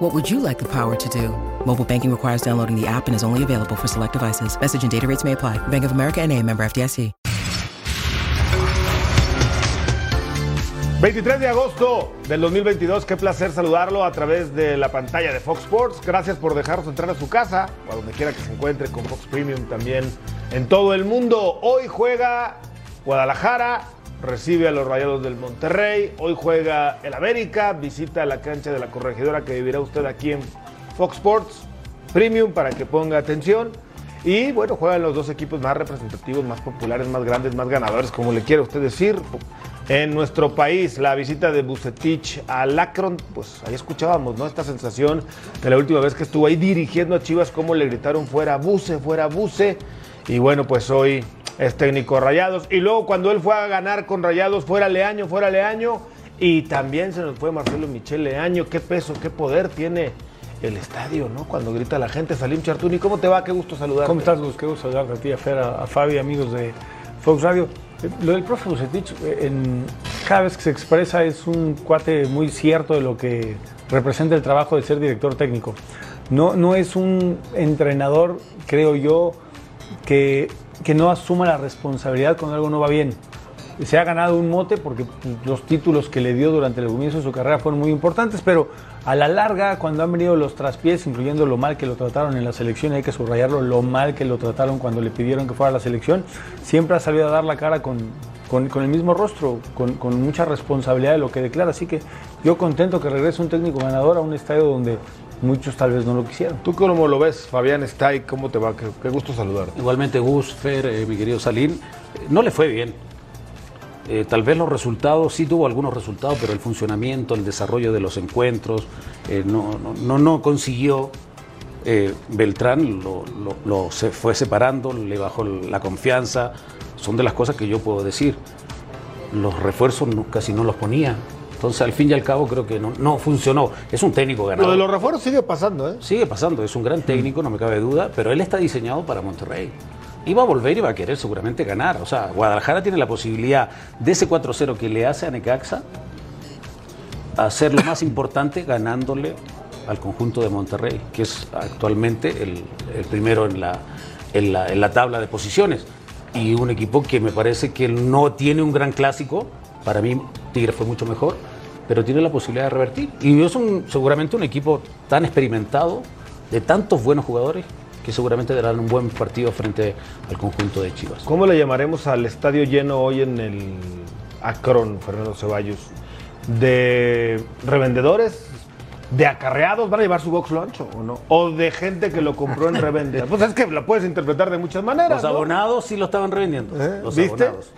What would you like the power to do? Mobile banking requires downloading the app and is only available for select devices. Message and data rates may apply. Bank of America and a member FDIC. 23 de agosto del 2022, qué placer saludarlo a través de la pantalla de Fox Sports. Gracias por dejarnos entrar a su casa o a donde quiera que se encuentre con Fox Premium también en todo el mundo. Hoy juega Guadalajara, recibe a los Rayados del Monterrey. Hoy juega el América, visita la cancha de la corregidora que vivirá usted aquí en Fox Sports Premium para que ponga atención. Y bueno, juegan los dos equipos más representativos, más populares, más grandes, más ganadores, como le quiera usted decir. En nuestro país, la visita de Bucetich a Lacron, pues ahí escuchábamos, ¿no? Esta sensación de la última vez que estuvo ahí dirigiendo a Chivas, cómo le gritaron fuera Buce, fuera Buce. Y bueno, pues hoy es técnico Rayados. Y luego cuando él fue a ganar con Rayados, fuera Leaño, fuera Leaño. Y también se nos fue Marcelo Michel Leaño. Qué peso, qué poder tiene el estadio, ¿no? Cuando grita la gente, Salim Chartuni, ¿cómo te va? Qué gusto saludarte. ¿Cómo estás, Gus? Qué gusto saludarte a ti, a Fer, a, Fabi, amigos de Fox Radio. Lo del profe Bucetich, eh, en, cada vez que se expresa es un cuate muy cierto de lo que representa el trabajo de ser director técnico. No, no es un entrenador, creo yo, que, que no asuma la responsabilidad cuando algo no va bien. Se ha ganado un mote porque los títulos que le dio durante el comienzo de su carrera fueron muy importantes, pero a la larga, cuando han venido los traspiés, incluyendo lo mal que lo trataron en la selección, hay que subrayarlo, lo mal que lo trataron cuando le pidieron que fuera a la selección, siempre ha salido a dar la cara con, con, con el mismo rostro, con, con, mucha responsabilidad de lo que declara. Así que yo contento que regrese un técnico ganador a un estadio donde muchos tal vez no lo quisieron. ¿Tú cómo lo ves, Fabián Stay? ¿Cómo te va? Qué, qué gusto saludarte. Igualmente Gus, Fer, eh, mi querido Salín, eh, no le fue bien. Eh, tal vez los resultados, sí tuvo algunos resultados, pero el funcionamiento, el desarrollo de los encuentros, eh, no, no, no, no, consiguió. Eh, Beltrán lo, lo, lo, se fue separando, le bajó la confianza. Son de las cosas que yo puedo decir. Los refuerzos no, casi no los ponía. Entonces, al fin y al cabo, creo que no, no funcionó. Es un técnico ganador. Lo de los refuerzos sigue pasando, ¿eh? Sigue pasando, es un gran técnico, no me cabe duda, pero él está diseñado para Monterrey iba a volver y va a querer seguramente ganar. O sea, Guadalajara tiene la posibilidad de ese 4-0 que le hace a Necaxa, hacer lo más importante ganándole al conjunto de Monterrey, que es actualmente el, el primero en la, en, la, en la tabla de posiciones. Y un equipo que me parece que no tiene un gran clásico. Para mí, Tigre fue mucho mejor, pero tiene la posibilidad de revertir. Y es un, seguramente un equipo tan experimentado, de tantos buenos jugadores, que seguramente darán un buen partido frente al conjunto de Chivas. ¿Cómo le llamaremos al estadio lleno hoy en el Acron, Fernando Ceballos? ¿De revendedores? ¿De acarreados? ¿Van a llevar su box lunch o no? ¿O de gente que lo compró en reventa? pues es que la puedes interpretar de muchas maneras. Los abonados ¿no? sí lo estaban revendiendo. ¿Eh? Los ¿Viste? abonados.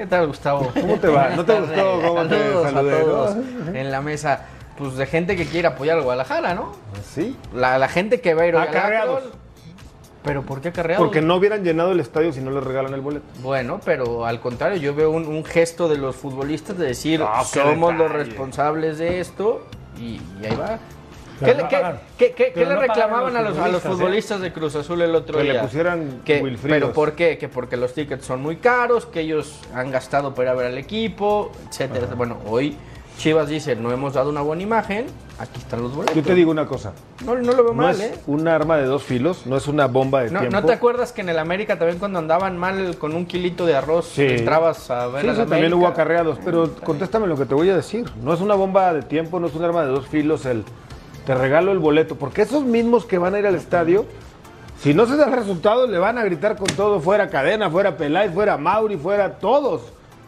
¿Qué tal, Gustavo? ¿Cómo te va? ¿No te gustó cómo te saludé? a todos ¿no? en la mesa. Pues de gente que quiere apoyar al Guadalajara, ¿no? Sí. La, la gente que va a ir hoy al Acarreados. Akron. ¿Pero por qué acarreados? Porque no hubieran llenado el estadio si no les regalan el boleto. Bueno, pero al contrario, yo veo un, un gesto de los futbolistas de decir, Ah, somos los responsables de esto y, y ahí va. ¿Qué, no le- qué- pagan. qué- qué- Pero qué no le pagan reclamaban a a los a los futbolistas, ¿eh? futbolistas de Cruz Azul el otro Que le día? pusieran Que- Wilfridos. ¿Pero por qué? Que porque los tickets son muy caros, que ellos han gastado para ir a ver al equipo, etcétera. Bueno, hoy Chivas dice, no hemos dado una buena imagen, aquí están los boletos. Yo te digo una cosa. No, no lo veo No mal, es ¿eh? un arma de dos filos, no es una bomba de No, tiempo. ¿No te acuerdas que en el América también cuando andaban mal con un kilito de arroz Sí. entrabas a ver Sí, al eso también América? hubo acarreados, pero contéstame lo que te voy a decir. No es una bomba de tiempo, no es un arma de dos filos el te regalo el boleto, porque esos mismos que van a ir al estadio, si no se da el resultado, le van a gritar con todo, fuera Cadena, fuera Peláez, fuera Mauri, fuera todos.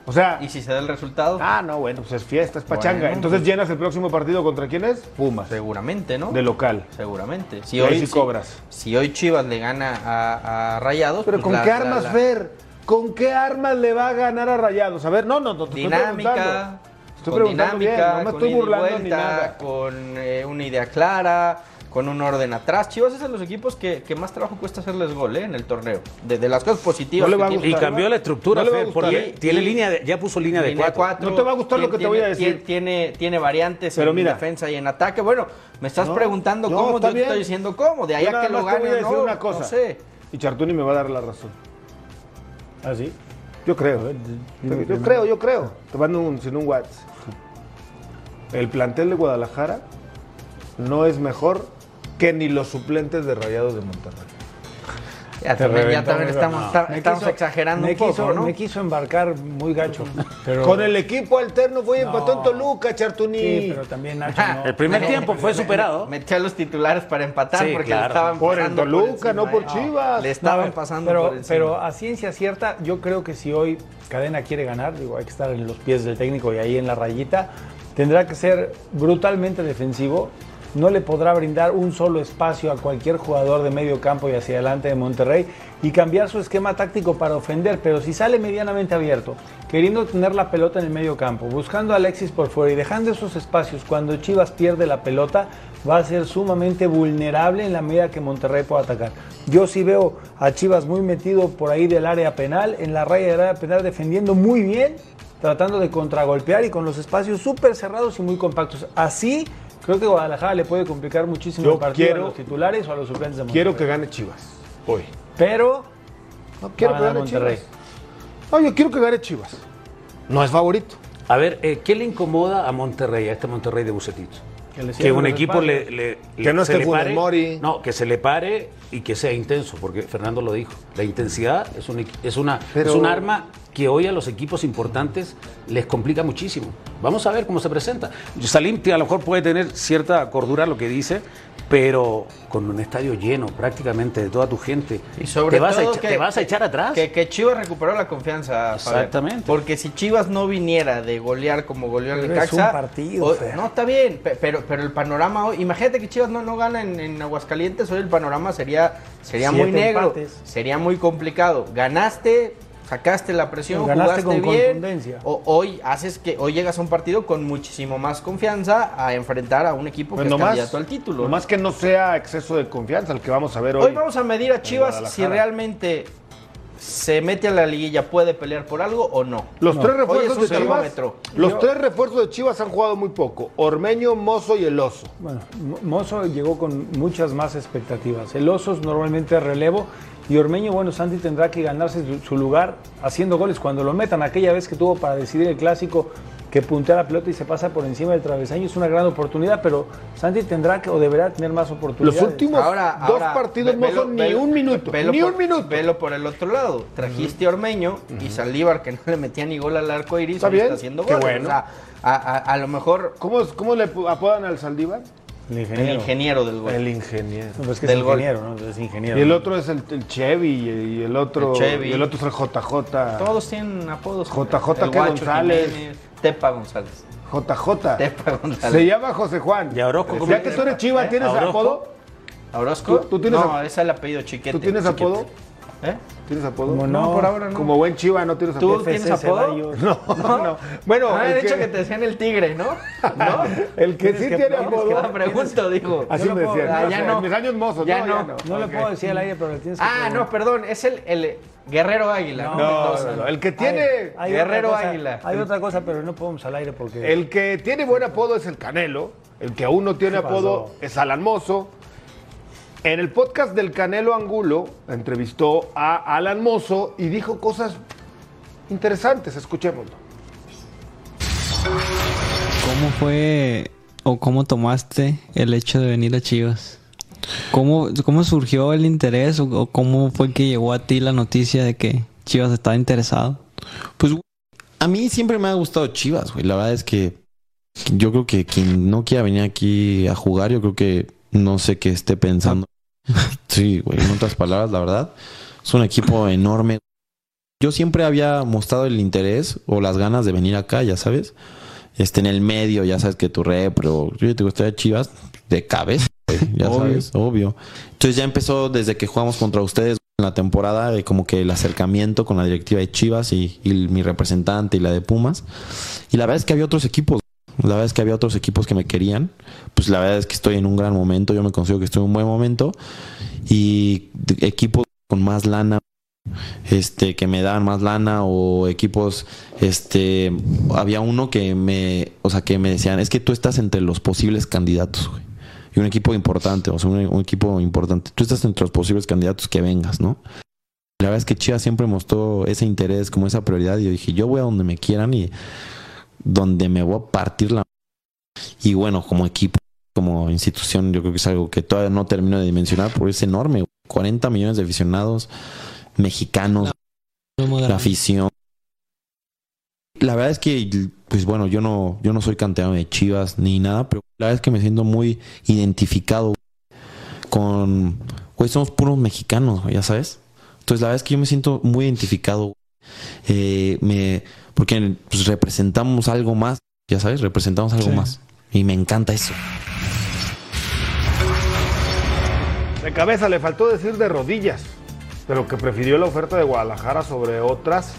O sea, ¿Y si se da el resultado? ah, no, bueno, pues es fiesta, es pachanga. Bueno, Entonces pues- llenas el próximo partido contra quién es? Pumas, Seguramente, ¿no? de local. Seguramente. Si hoy, sí si- cobras. Si, hoy Chivas le gana a, a Rayados. Pero pues ¿con la- qué armas, la Fer? ¿Con qué armas le va a ganar a Rayados? A ver, no, no, no. te. Dinámica. Estoy con bien, dinámica, no me con estoy burlando ni vuelta, nada. Con eh, una idea clara, con un orden atrás. Chivas es de los equipos que, que más trabajo cuesta hacerles gol ¿eh? en el torneo. De, de las cosas positivas. No le va a tiene. Y gustar. cambió la estructura, No Fer, gustar, porque ¿eh? tiene Y- línea de- ya puso línea de cuatro. No te va a gustar lo que te voy a decir. Tiene, tiene, tiene variantes Pero en mira. defensa y en ataque. Bueno, me estás No, preguntando no, cómo, yo te estoy diciendo cómo. De ahí a que lo te voy gane a o decir no, una cosa. no sé. Y Chartuni me va a dar la razón. ¿Ah, sí? Yo creo. Ver, Yo, creo, yo creo. Te mando un, sin un WhatsApp. El plantel de Guadalajara no es mejor que ni los suplentes de Rayados de Monterrey. Ya Te también, ya estamos, Me quiso- exagerando me un poco, quiso, ¿no? Me quiso embarcar muy gacho. Pero, Con el equipo alterno fue y empató en. Toluca, Chartuni. Sí, pero también Nacho no. El primer Me- tiempo fue superado. Metió a los titulares para empatar Sí, porque claro. le estaban Por el pasando Toluca, encima, no por. Chivas. Le estaban pasando pero, por encima. pero a ciencia cierta, yo creo que si hoy Cadena quiere ganar, digo, hay que estar en los pies del técnico y ahí en la rayita, tendrá que ser brutalmente defensivo. No le podrá brindar un solo espacio a cualquier jugador de medio campo y hacia adelante de Monterrey y cambiar su esquema táctico para ofender, pero si sale medianamente abierto, queriendo tener la pelota en el medio campo, buscando a Alexis por fuera y dejando esos espacios cuando Chivas pierde la pelota, va a ser sumamente vulnerable en la medida que Monterrey pueda atacar. Yo sí veo a Chivas muy metido por ahí del área penal, en la raya del área penal, defendiendo muy bien, tratando de contragolpear y con los espacios súper cerrados y muy compactos. Así creo que Guadalajara le puede complicar muchísimo Yo el partido quiero- a los titulares o a los suplentes de Monterrey. Quiero que gane Chivas hoy. Pero No quiero que gane Monterrey. Chivas. No, yo quiero que gane Chivas. No es favorito. A ver, eh, ¿qué le incomoda a Monterrey, a este Monterrey de Bucetich? Que le Que un equipo le, le- Que no se esté le Funes pare. Mori. No, que se le pare y que sea intenso, porque Fernando lo dijo. La intensidad es un, es una, Pero- es un arma que hoy a los equipos importantes les complica muchísimo. Vamos a ver cómo se presenta. Salim a lo mejor puede tener cierta cordura lo que dice, pero con un estadio lleno prácticamente de toda tu gente, Y sobre te, vas a todo que- te vas a echar atrás. Que, que Chivas recuperó la confianza. Exactamente. Porque si Chivas no viniera de golear como goleó el Necaxa. un partido, Fer. no, está bien, pe- pero, pero el panorama hoy. Imagínate que Chivas no, no gana en, en Aguascalientes. Hoy el panorama sería, sería muy negro. empates. Sería muy complicado. Ganaste. Sacaste la presión, ganaste jugaste con bien. contundencia. O- hoy haces que hoy llegas a un partido con muchísimo más confianza a enfrentar a un equipo Pues que es nomás, candidato al título. nomás que no sea exceso de confianza el que vamos a ver hoy. Hoy vamos a medir a Chivas si realmente se mete a la liguilla, puede pelear por algo o no. Los No. tres refuerzos es de Chivas. termómetro. Los Yo- tres refuerzos de Chivas han jugado muy poco. Ormeño, Mozo y el Oso. Bueno, Mo- Mozo llegó con muchas más expectativas. El Osos normalmente relevo y Ormeño, bueno, Santi tendrá que ganarse su, su lugar haciendo goles cuando lo metan. Aquella vez que tuvo para decidir el clásico que puntea la pelota y se pasa por encima del travesaño es una gran oportunidad, pero Santi tendrá que o deberá tener más Los oportunidades. últimos Ahora, dos ahora, partidos ve- no velo- son ni velo- un minuto. velo Ni por- un minuto. Velo por el otro lado. Trajiste a Ormeño y Saldívar, que no le metía ni gol al arco iris, Está bien, está haciendo qué goles. bueno. O sea, a, a- a lo mejor ¿Cómo, ¿Cómo le apodan al Saldívar? El el ingeniero. del gol. El ingeniero. No, pues que del es gol. ingeniero, ¿no? Es ingeniero. Y el otro es el, el Chevy y el otro El Chevy. y el otro es el JJ. Todos tienen apodos. JJ El que Guacho González. Jiménez, Tepa González. JJ. Tepa González. Se llama José Juan. ¿Y Orozco Ya que tú eres Chiva, ¿Eh? ¿tienes ¿A Orozco? apodo? ¿Orozco? ¿Tú- tú tienes no, ap- es el apellido Chiquete. ¿Tú tienes Chiquete. apodo? ¿Eh? ¿Tienes apodo? ¿Cómo No, no? por ahora no. Como buen Chiva no tienes ¿Tú apodo. tienes FC apodo? Ceballos. No, no. Bueno, Ah, el de hecho que, que te decían el tigre, ¿no? ¿No? el que sí que- tiene apodo. Que la pregunto, digo. Así me no puedo- decían. ah, no ya no. En mis años mozos. Ya no, no. No le Ok. puedo decir al aire, pero le tienes que Ah, no, perdón, es el, el Guerrero Águila. No, No, No, no, no. El que tiene, Hay Guerrero cosa- Águila. Hay otra cosa, pero no podemos al aire porque. el que tiene buen apodo es el Canelo. El que aún no tiene apodo es Alan Mozo. En el podcast del Canelo Angulo entrevistó a Alan Mozo y dijo cosas interesantes. Escuchémoslo. ¿Cómo fue o cómo tomaste el hecho de venir a Chivas? ¿Cómo, cómo surgió el interés o, o cómo fue que llegó a ti la noticia de que Chivas estaba interesado? Pues a mí siempre me ha gustado Chivas, güey. La verdad es que yo creo que quien no quiera venir aquí a jugar, yo creo que no sé qué esté pensando. Sí, güey, en otras palabras, la verdad. Es un equipo enorme. Yo siempre había mostrado el interés o las ganas de venir acá, ya sabes. Este, en el medio, ya sabes que tu rep, pero yo te gustaría Chivas de cabeza, güey, ya Obvio. sabes, obvio. Entonces ya empezó desde que jugamos contra ustedes en la temporada, eh, como que el acercamiento con la directiva de Chivas y, y mi representante y la de Pumas. Y la verdad es que había otros equipos. La verdad es que había otros equipos que me querían. Pues la verdad es que estoy en un gran momento. Yo me considero que estoy en un buen momento. Y equipos con más lana, este, que me dan más lana o equipos, este, había uno que me, o sea, que me decían, es que tú estás entre los posibles candidatos, güey. Y un equipo importante, o sea, un, un equipo importante. Tú estás entre los posibles candidatos que vengas, ¿no? La verdad es que Chivas siempre mostró ese interés, como esa prioridad. Y yo dije, yo voy a donde me quieran y donde me voy a partir la. Y bueno, como equipo, como institución, yo creo que es algo que todavía no termino de dimensionar porque es enorme. güey. 40 millones de aficionados mexicanos, la afición. La verdad es que, pues bueno, yo no, yo no soy canterano de Chivas ni nada, pero la verdad es que me siento muy identificado con, güey, somos puros mexicanos, ya sabes. Entonces la verdad es que yo me siento muy identificado. Eh, me, porque pues, representamos algo más, ya sabes, representamos algo Sí. más. Y me encanta eso. De cabeza le faltó decir de rodillas, pero que prefirió la oferta de Guadalajara sobre otras,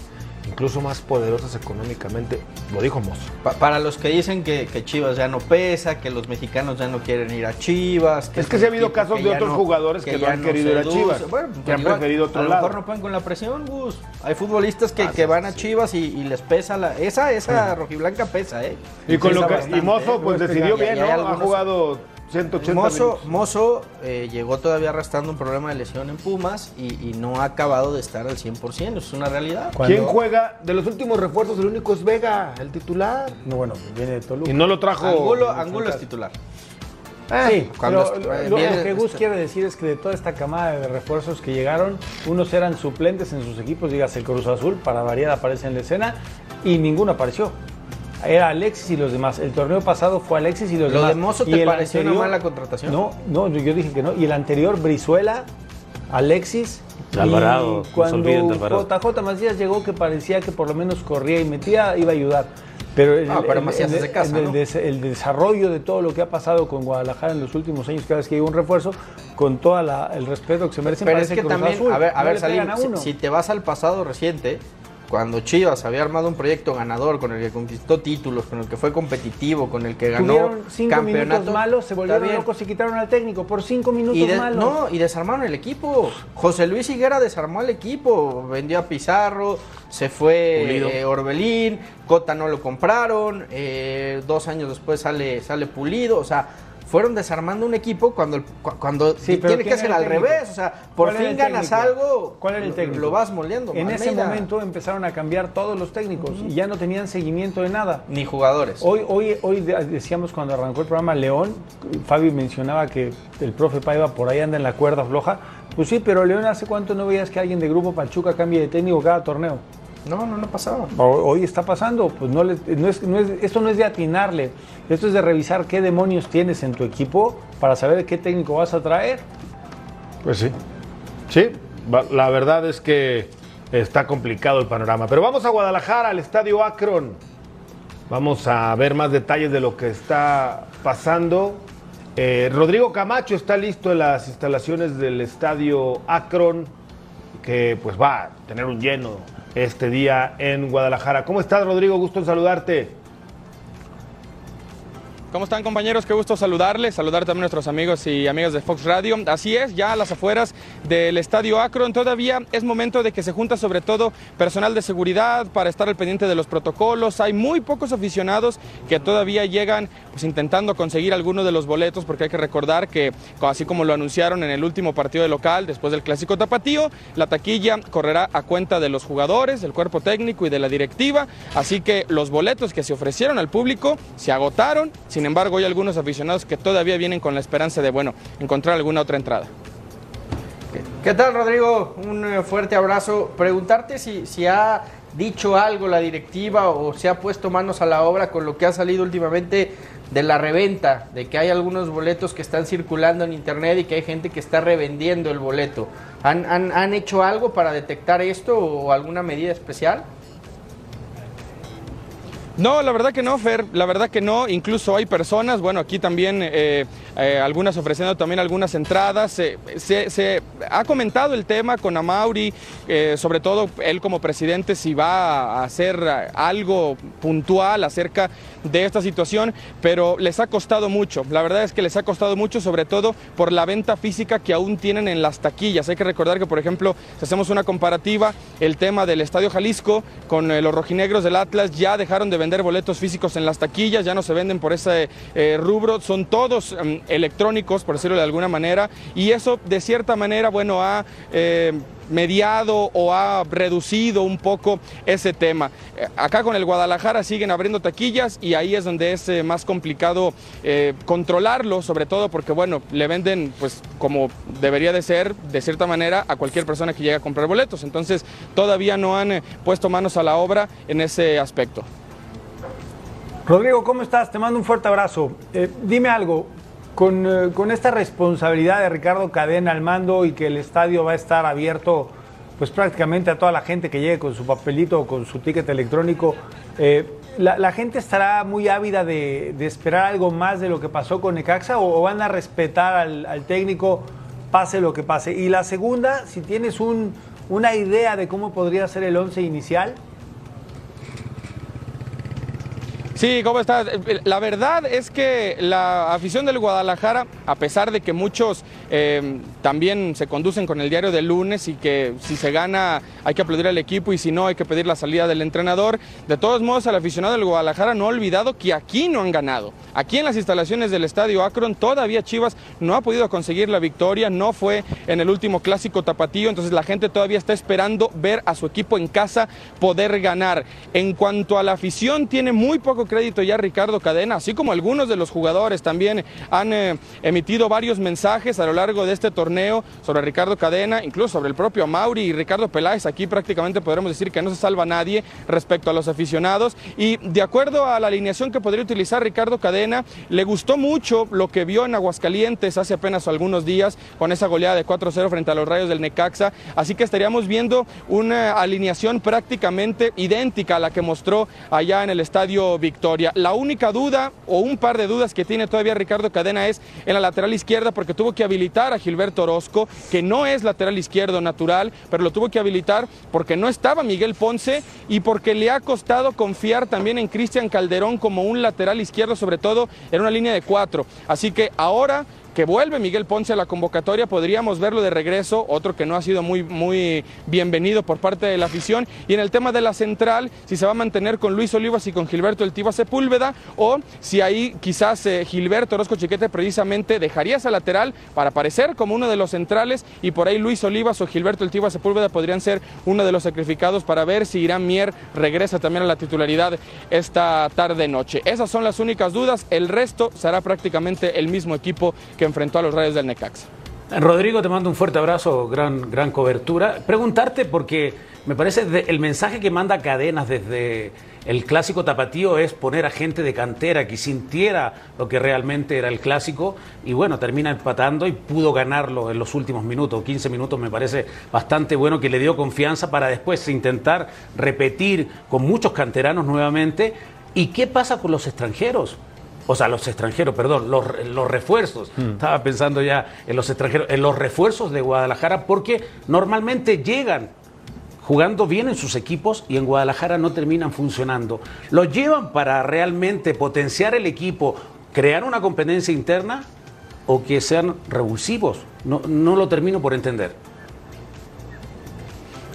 incluso más poderosas económicamente. Lo dijo Mozo. Pa- para los que dicen que, que Chivas ya no pesa, que los mexicanos ya no quieren ir a Chivas. Es que sí ha habido casos que de otros jugadores que no ya han querido ir a. Chivas, Bueno, que pues han igual, preferido otro A lo lado. mejor no pueden con la presión, Gus. Hay futbolistas que, Ah, que van a sí. Chivas y, y les pesa la. Esa, esa rojiblanca pesa, ¿eh? Y con Pesa lo que bastante, y Mozo ¿eh? pues decidió bien, ¿no? Ha algunos- jugado 180 Mozo, minutos. Mozo eh, llegó todavía arrastrando un problema de lesión en Pumas y, y no ha acabado de estar al 100%. Eso es una realidad. Cuando- ¿Quién juega? De los últimos refuerzos, el único es Vega, el titular. No, bueno, viene de Toluca. Y no lo trajo. Angulo, Angulo es titular. Sí, cuando lo, eh, lo que Gus este- quiere decir es que de toda esta camada de refuerzos que llegaron, unos eran suplentes en sus equipos, digas el Cruz Azul, para variar aparece en la escena, y ninguno apareció. Era Alexis y los demás. El torneo pasado fue Alexis y los ¿Lo demás. de Mozo Y te el pareció una mala contratación? No, no, yo dije que no. Y el anterior, Brizuela, Alexis. Alvarado, y no cuando Alvarado. JJ Macías llegó que parecía que por lo menos corría y metía, iba a ayudar. Pero, el, Ah, pero el- Macías el- es de casa, en el ¿no? des- el desarrollo de todo lo que ha pasado con Guadalajara en los últimos años, cada vez que hay un refuerzo, con todo el respeto que se merecen, Pero es que también, Azul. a ver, a No ver, le Salim, pegan a si, uno. si te vas al pasado reciente, cuando Chivas había armado un proyecto ganador con el que conquistó títulos, con el que fue competitivo, con el que ganó cinco campeonato, minutos malos, se volvieron bien. locos y quitaron al técnico por cinco minutos Y de- malos. no, y desarmaron el equipo. José Luis Higuera desarmó al equipo, vendió a Pizarro, se fue eh, Orbelín, Cota no lo compraron, eh, dos años después sale, sale Pulido, o sea, fueron desarmando un equipo cuando, el- cuando Sí, tiene que ¿quién ser al técnico? revés, o sea, por ¿Cuál era fin ganas algo, ¿Cuál era el lo- técnico? lo vas moldeando. En ese momento empezaron a cambiar todos los técnicos y ya no tenían seguimiento de nada. Ni jugadores. Hoy, hoy, hoy de- decíamos cuando arrancó el programa León, Fabi mencionaba que el profe Paiva por ahí anda en la cuerda floja. Pues sí, pero León, ¿hace cuánto no veías que alguien de Grupo Pachuca cambie de técnico cada torneo? No, no, no pasaba. Hoy está pasando, pues no, le- no es, no es- esto no es de atinarle, esto es de revisar qué demonios tienes en tu equipo para saber qué técnico vas a traer. Pues sí. Sí, la verdad es que está complicado el panorama. Pero vamos a Guadalajara, al estadio Akron. Vamos a ver más detalles de lo que está pasando. Eh, Rodrigo Camacho está listo en las instalaciones del estadio Akron, que pues va a tener un lleno este día en Guadalajara. ¿Cómo estás, Rodrigo? Gusto en saludarte. ¿Cómo están compañeros? Qué gusto saludarles, saludar también a nuestros amigos y amigas de Fox Radio. Así es, ya a las afueras del Estadio Akron todavía es momento de que se junta sobre todo personal de seguridad para estar al pendiente de los protocolos. Hay muy pocos aficionados que todavía llegan pues intentando conseguir alguno de los boletos porque hay que recordar que así como lo anunciaron en el último partido de local después del clásico tapatío, la taquilla correrá a cuenta de los jugadores, del cuerpo técnico y de la directiva, así que los boletos que se ofrecieron al público se agotaron. Sin embargo, hay algunos aficionados que todavía vienen con la esperanza de, bueno, encontrar alguna otra entrada. ¿Qué tal, Rodrigo? Un eh, fuerte abrazo. Preguntarte si, si ha dicho algo la directiva o se ha puesto manos a la obra con lo que ha salido últimamente de la reventa, de que hay algunos boletos que están circulando en internet y que hay gente que está revendiendo el boleto. ¿Han, han, han hecho algo para detectar esto o alguna medida especial? No, la verdad que no, Fer, la verdad que no. Incluso hay personas, bueno, aquí también eh, eh, algunas ofreciendo también algunas entradas. Se, ha comentado el tema con Amauri, eh, sobre todo él como presidente, si va a hacer algo puntual acerca esta situación, pero les ha costado mucho. La verdad es que les ha costado mucho, sobre todo por la venta física que aún tienen en las taquillas. Hay que recordar que, por ejemplo, si hacemos una comparativa, el tema del Estadio Jalisco con eh, los rojinegros del Atlas ya dejaron de vender boletos físicos en las taquillas, ya no se venden por ese eh, rubro, son todos mm, electrónicos, por decirlo de alguna manera, y eso de cierta manera, bueno, ha... mediado o ha reducido un poco ese tema. Eh, Acá con el Guadalajara siguen abriendo taquillas y ahí es donde es eh, más complicado eh, controlarlo, sobre todo porque, bueno, le venden, pues como debería de ser, de cierta manera, a cualquier persona que llegue a comprar boletos. Entonces, todavía no han puesto manos a la obra en ese aspecto. Rodrigo, ¿cómo estás? Te mando un fuerte abrazo. Dime algo, con, eh, con esta responsabilidad de Ricardo Cadena al mando y que el estadio va a estar abierto pues prácticamente a toda la gente que llegue con su papelito o con su ticket electrónico, eh, la, la gente estará muy ávida de, de esperar algo más de lo que pasó con Necaxa o, o van a respetar al, al técnico pase lo que pase? Y la segunda, si tienes un, una idea de cómo podría ser el once inicial. Sí, ¿cómo estás? La verdad es que la afición del Guadalajara, a pesar de que muchos eh, también se conducen con el diario del lunes y que si se gana hay que aplaudir al equipo y si no hay que pedir la salida del entrenador, de todos modos el aficionado del Guadalajara no ha olvidado que aquí no han ganado. Aquí en las instalaciones del estadio Akron todavía Chivas no ha podido conseguir la victoria, no fue en el último clásico tapatío, entonces la gente todavía está esperando ver a su equipo en casa poder ganar. En cuanto a la afición, tiene muy poco crédito ya Ricardo Cadena, así como algunos de los jugadores también han eh, emitido varios mensajes a lo largo de este torneo sobre Ricardo Cadena, incluso sobre el propio Mauri y Ricardo Peláez. Aquí prácticamente podremos decir que no se salva nadie respecto a los aficionados. Y de acuerdo a la alineación que podría utilizar Ricardo Cadena, le gustó mucho lo que vio en Aguascalientes hace apenas algunos días con esa goleada de 4-0 frente a los Rayos del Necaxa. Así que estaríamos viendo una alineación prácticamente idéntica a la que mostró allá en el Estadio Victoria. La única duda o un par de dudas que tiene todavía Ricardo Cadena es en la lateral izquierda porque tuvo que habilitar a Gilberto Orozco, que no es lateral izquierdo natural, pero lo tuvo que habilitar porque no estaba Miguel Ponce y porque le ha costado confiar también en Cristian Calderón como un lateral izquierdo, sobre todo en una línea de cuatro. Así que ahora que vuelve Miguel Ponce a la convocatoria, podríamos verlo de regreso, otro que no ha sido muy, muy bienvenido por parte de la afición. Y en el tema de la central, si se va a mantener con Luis Olivas y con Gilberto El Sepúlveda, o si ahí quizás eh, Gilberto Orozco Chiquete precisamente dejaría esa lateral para aparecer como uno de los centrales, y por ahí Luis Olivas o Gilberto El Sepúlveda podrían ser uno de los sacrificados para ver si Irán Mier regresa también a la titularidad esta tarde-noche. Esas son las únicas dudas, el resto será prácticamente el mismo equipo que enfrentó a los Rayos del Necaxa. Rodrigo, te mando un fuerte abrazo, gran, gran cobertura. Preguntarte porque me parece el mensaje que manda Cadenas desde el clásico tapatío es poner a gente de cantera que sintiera lo que realmente era el clásico y bueno, termina empatando y pudo ganarlo en los últimos minutos, 15 minutos me parece bastante bueno que le dio confianza para después intentar repetir con muchos canteranos nuevamente. ¿Y qué pasa con los extranjeros? O sea, los extranjeros, perdón, los, los refuerzos. Estaba pensando ya en los extranjeros, en los refuerzos de Guadalajara, porque normalmente llegan jugando bien en sus equipos y en Guadalajara no terminan funcionando. ¿Los llevan para realmente potenciar el equipo, crear una competencia interna o que sean revulsivos? No, no lo termino por entender.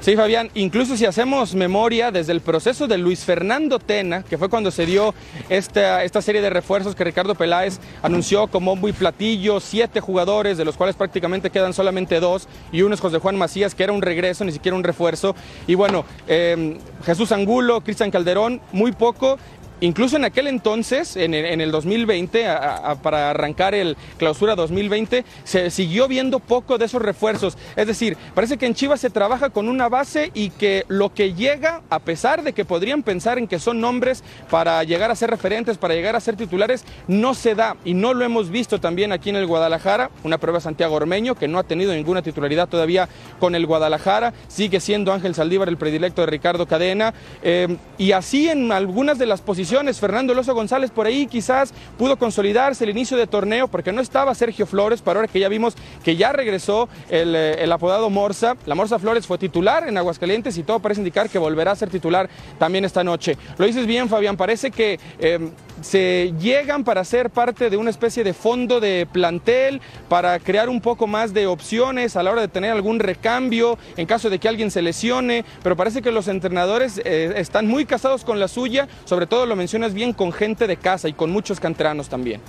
Sí, Fabián, incluso si hacemos memoria desde el proceso de Luis Fernando Tena, que fue cuando se dio esta, esta serie de refuerzos que Ricardo Peláez anunció como muy platillo, siete jugadores, de los cuales prácticamente quedan solamente dos, y uno es José Juan Macías, que era un regreso, ni siquiera un refuerzo. Y bueno, eh, Jesús Angulo, Cristian Calderón, muy poco. Incluso en aquel entonces, en el, en el 2020, a- a- para arrancar el clausura 2020, se siguió viendo poco de esos refuerzos. Es decir, parece que en Chivas se trabaja con una base y que lo que llega, a pesar de que podrían pensar en que son nombres para llegar a ser referentes, para llegar a ser titulares, no se da. Y no lo hemos visto también aquí en el Guadalajara. Una prueba Santiago Ormeño, que no ha tenido ninguna titularidad todavía con el Guadalajara. Sigue siendo Ángel Saldívar el predilecto de Ricardo Cadena. Eh, y así en algunas de las posiciones Fernando Loso González por ahí quizás pudo consolidarse el inicio de torneo porque no estaba Sergio Flores, pero ahora que ya vimos que ya regresó el, eh, el apodado Morsa. La Morsa Flores fue titular en Aguascalientes y todo parece indicar que volverá a ser titular también esta noche. Lo dices bien, Fabián, parece que eh, se llegan para ser parte de una especie de fondo de plantel, para crear un poco más de opciones a la hora de tener algún recambio en caso de que alguien se lesione, pero parece que los entrenadores eh, están muy casados con la suya, sobre todo lo mencionas bien con gente de casa y con muchos canteranos también.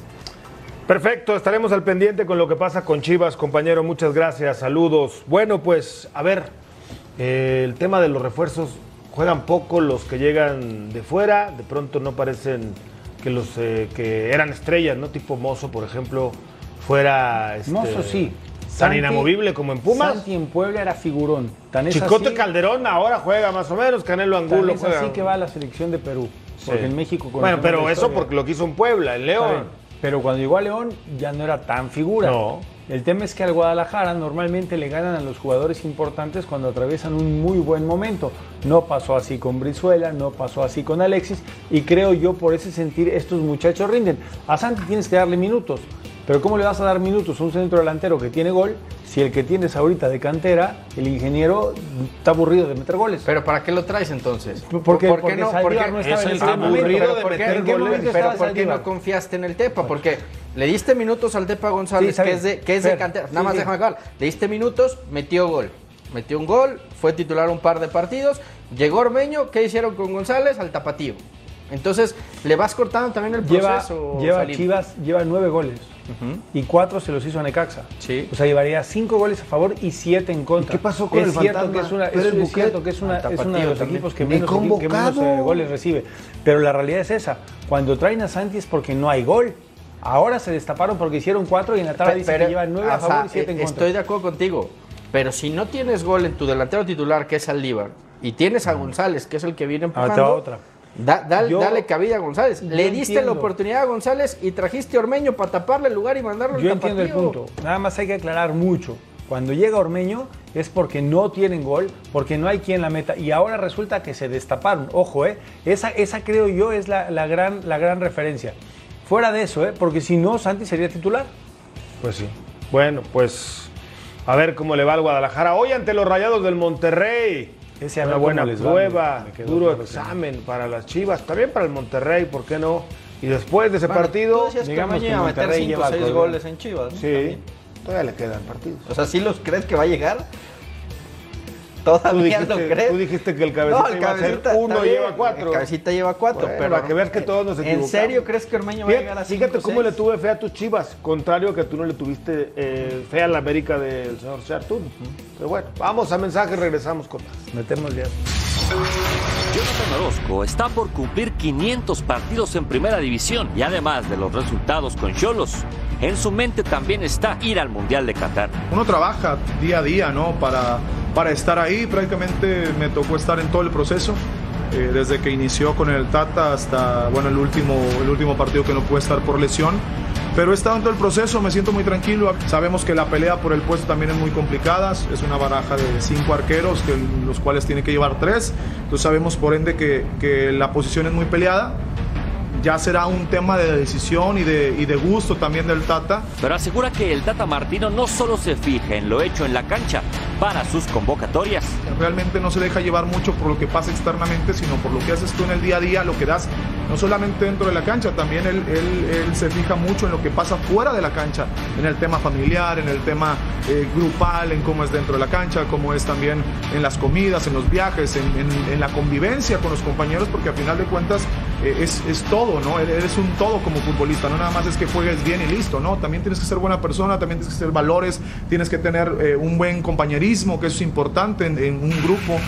Perfecto, estaremos al pendiente con lo que pasa con Chivas, compañero. Muchas gracias, saludos. Bueno, pues a ver, eh, el tema de los refuerzos, juegan poco los que llegan de fuera, de pronto no parecen que los eh, que eran estrellas, ¿no? Tipo Mozo, por ejemplo, fuera este, Mozo sí. tan Santi- inamovible como en Pumas. Santi en Puebla era figurón. Tan es Chicote así- Calderón ahora juega más o menos, Canelo tan Angulo es juega. así que va a la selección de Perú. Porque en México Bueno, pero eso porque lo quiso en Puebla, en León. Pero cuando llegó a León ya no era tan figura. No. El tema es que al Guadalajara normalmente le ganan a los jugadores importantes cuando atraviesan un muy buen momento. No pasó así con Brizuela, no pasó así con Alexis y creo yo por ese sentir estos muchachos rinden. A Santi tienes que darle minutos, pero ¿cómo le vas a dar minutos a un centro delantero que tiene gol si el que tienes ahorita de cantera, el ingeniero, está aburrido de meter goles? Pero ¿para qué lo traes entonces? Porque- ¿Por qué porque no? Saldívar ¿Por qué- no estaba Es en ese aburrido de ¿por qué- meter ¿En qué goles. momento Pero estaba ¿por qué Saldívar? no confiaste en el Tepa? Porque le diste minutos al Tepa González, que es de, que es de cantera. sí, Nada más sí. déjame acabar. Le diste minutos, metió gol. Metió un gol, fue titular un par de partidos. Llegó Ormeño, ¿qué hicieron con González? Al tapatío. Entonces, le vas cortando también el proceso. lleva Salim. Chivas, lleva nueve goles y cuatro se los hizo a Necaxa. Sí. O sea, llevaría cinco goles a favor y siete en contra. ¿Y qué pasó con es el cierto fantasma? que es, una, es, cierto que es, una, es uno de los también. equipos que menos, equi- que menos, convocado. eh, goles recibe. Pero la realidad es esa. Cuando traen a Santi es porque no hay gol. Ahora se destaparon porque hicieron cuatro y en la tabla Pe- dice pero, que llevan nueve a favor sea, y siete en eh, contra. Estoy de acuerdo contigo. Pero si no tienes gol en tu delantero titular, que es Aldívar, y tienes a González, que es el que viene empujando, Ah, te va otra. Da- dale, Yo- dale cabida a González. Le diste entiendo. la oportunidad a González y trajiste a Ormeño para taparle el lugar y mandarlo al Yo entiendo el punto. Nada más hay que aclarar mucho. Cuando llega Ormeño es porque no tienen gol, porque no hay quien la meta. Y ahora resulta que se destaparon. Ojo, ¿eh? Esa, esa creo yo es la, la gran, la gran referencia. Fuera de eso, ¿eh? Porque si no, Santi sería titular. Pues sí. Bueno, pues a ver cómo le va al Guadalajara. Hoy ante los Rayados del Monterrey. Ese Una buena prueba, duro examen para las Chivas, también para el Monterrey, ¿por qué no? Y después de ese Bueno, partido, que digamos que iba a meter Monterrey 5 o lleva 6 con- goles en Chivas. ¿no? sí, También. todavía le quedan partidos. O sea, ¿sí los crees que va a llegar? Tú Todavía dijiste, lo crees. tú dijiste que el cabecita No, el iba a ser cabecita uno bien, lleva cuatro. El cabecita lleva cuatro, Bueno, pero para que veas que todos nos ¿En equivocamos. serio crees que Ormeño va a llegar a Fíjate, 5 fíjate cómo le tuve fe a tus chivas, contrario que tú no le tuviste eh, fe a la América del señor Chartún. Pero bueno, vamos a mensaje, regresamos con más. Metemos ya. Jonathan Orozco está por cumplir 500 partidos en primera división y además de los resultados con Cholos, en su mente también está ir al Mundial de Qatar. uno trabaja día a día, ¿no? Para, para estar ahí, prácticamente me tocó estar en todo el proceso, eh, desde que inició con el Tata hasta, bueno, el último, el último partido que no pude estar por lesión. Pero he estado en todo el proceso, me siento muy tranquilo. Sabemos que la pelea por el puesto también es muy complicada. Es una baraja de cinco arqueros, que, los cuales tiene que llevar tres. Entonces sabemos por ende que, que la posición es muy peleada. Ya será un tema de decisión y de, y de gusto también del Tata. Pero asegura que el Tata Martino no solo se fija en lo hecho en la cancha para sus convocatorias. realmente no se deja llevar mucho por lo que pasa externamente, sino por lo que haces tú en el día a día, lo que das, no solamente dentro de la cancha, también él, él- él se fija mucho en lo que pasa fuera de la cancha, en el tema familiar, en el tema eh, grupal, en cómo es dentro de la cancha, cómo es también en las comidas, en los viajes, en, en- en la convivencia con los compañeros, porque al final de cuentas eh, es, es ¿no? Eres un todo como futbolista, no nada más es que juegues bien y listo, ¿no? También tienes que ser buena persona, también tienes que ser valores, tienes que tener eh, un buen compañerismo, que es importante en, en un grupo.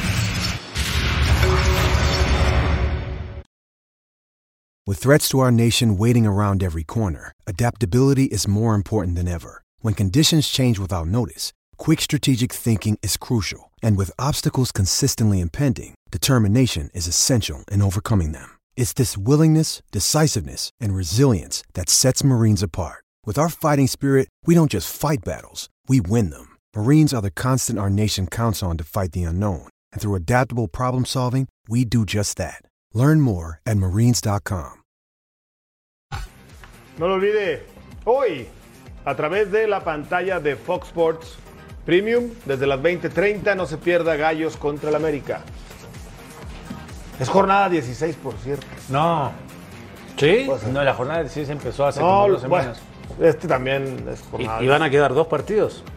With threats to our nation waiting around every corner, adaptability is more important than ever. When conditions change without notice, quick strategic thinking is crucial. And with obstacles consistently impending, determination is essential in overcoming them. It's this willingness, decisiveness, and resilience that sets Marines apart. With our fighting spirit, we don't just fight battles, we win them. Marines are the constant our nation counts on to fight the unknown. And through adaptable problem solving, we do just that. Learn more at marines.com. No lo olvide, hoy, a través de la pantalla de Fox Sports Premium, desde las 20:30, no se pierda Gallos contra el América. Es jornada 16, por cierto. No. ¿Sí? Pues, no, la jornada de 16 empezó hace No, como dos bueno, semanas. este también es ¿Y, jornada. y van a quedar dos partidos?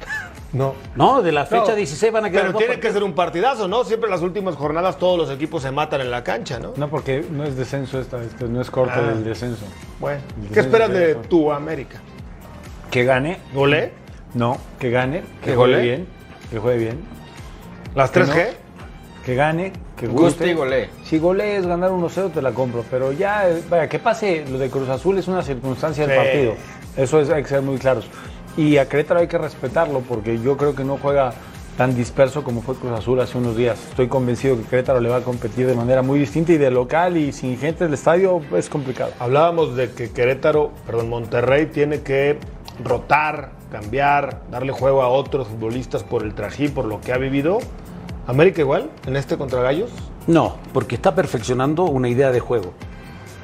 No. No, de la fecha No, 16 van a quedar Pero dos tiene que partidos. ser un partidazo, ¿no? Siempre en las últimas jornadas todos los equipos se matan en la cancha, ¿no? No, porque no es descenso esta, este no es corte Ah. del descenso. Bueno, El ¿qué esperas de tu América? Que gane. ¿Golé? No, que gane, que, ¿Que juegue bien, que juegue bien. ¿Las Que 3G? Que gane, que Guste guste. y golee. Si golees, ganar 1-0 te la compro, pero ya, eh, vaya, que pase lo de Cruz Azul es una circunstancia del partido. Eso es, hay que ser muy claros. Y a Querétaro hay que respetarlo porque yo creo que no juega tan disperso como fue Cruz Azul hace unos días. Estoy convencido que Querétaro le va a competir de manera muy distinta y de local y sin gente del estadio es complicado. Hablábamos de que Querétaro, perdón, Monterrey tiene que rotar, cambiar, darle juego a otros futbolistas por el trají, por lo que ha vivido. ¿América igual en este contra Gallos? No, porque está perfeccionando una idea de juego.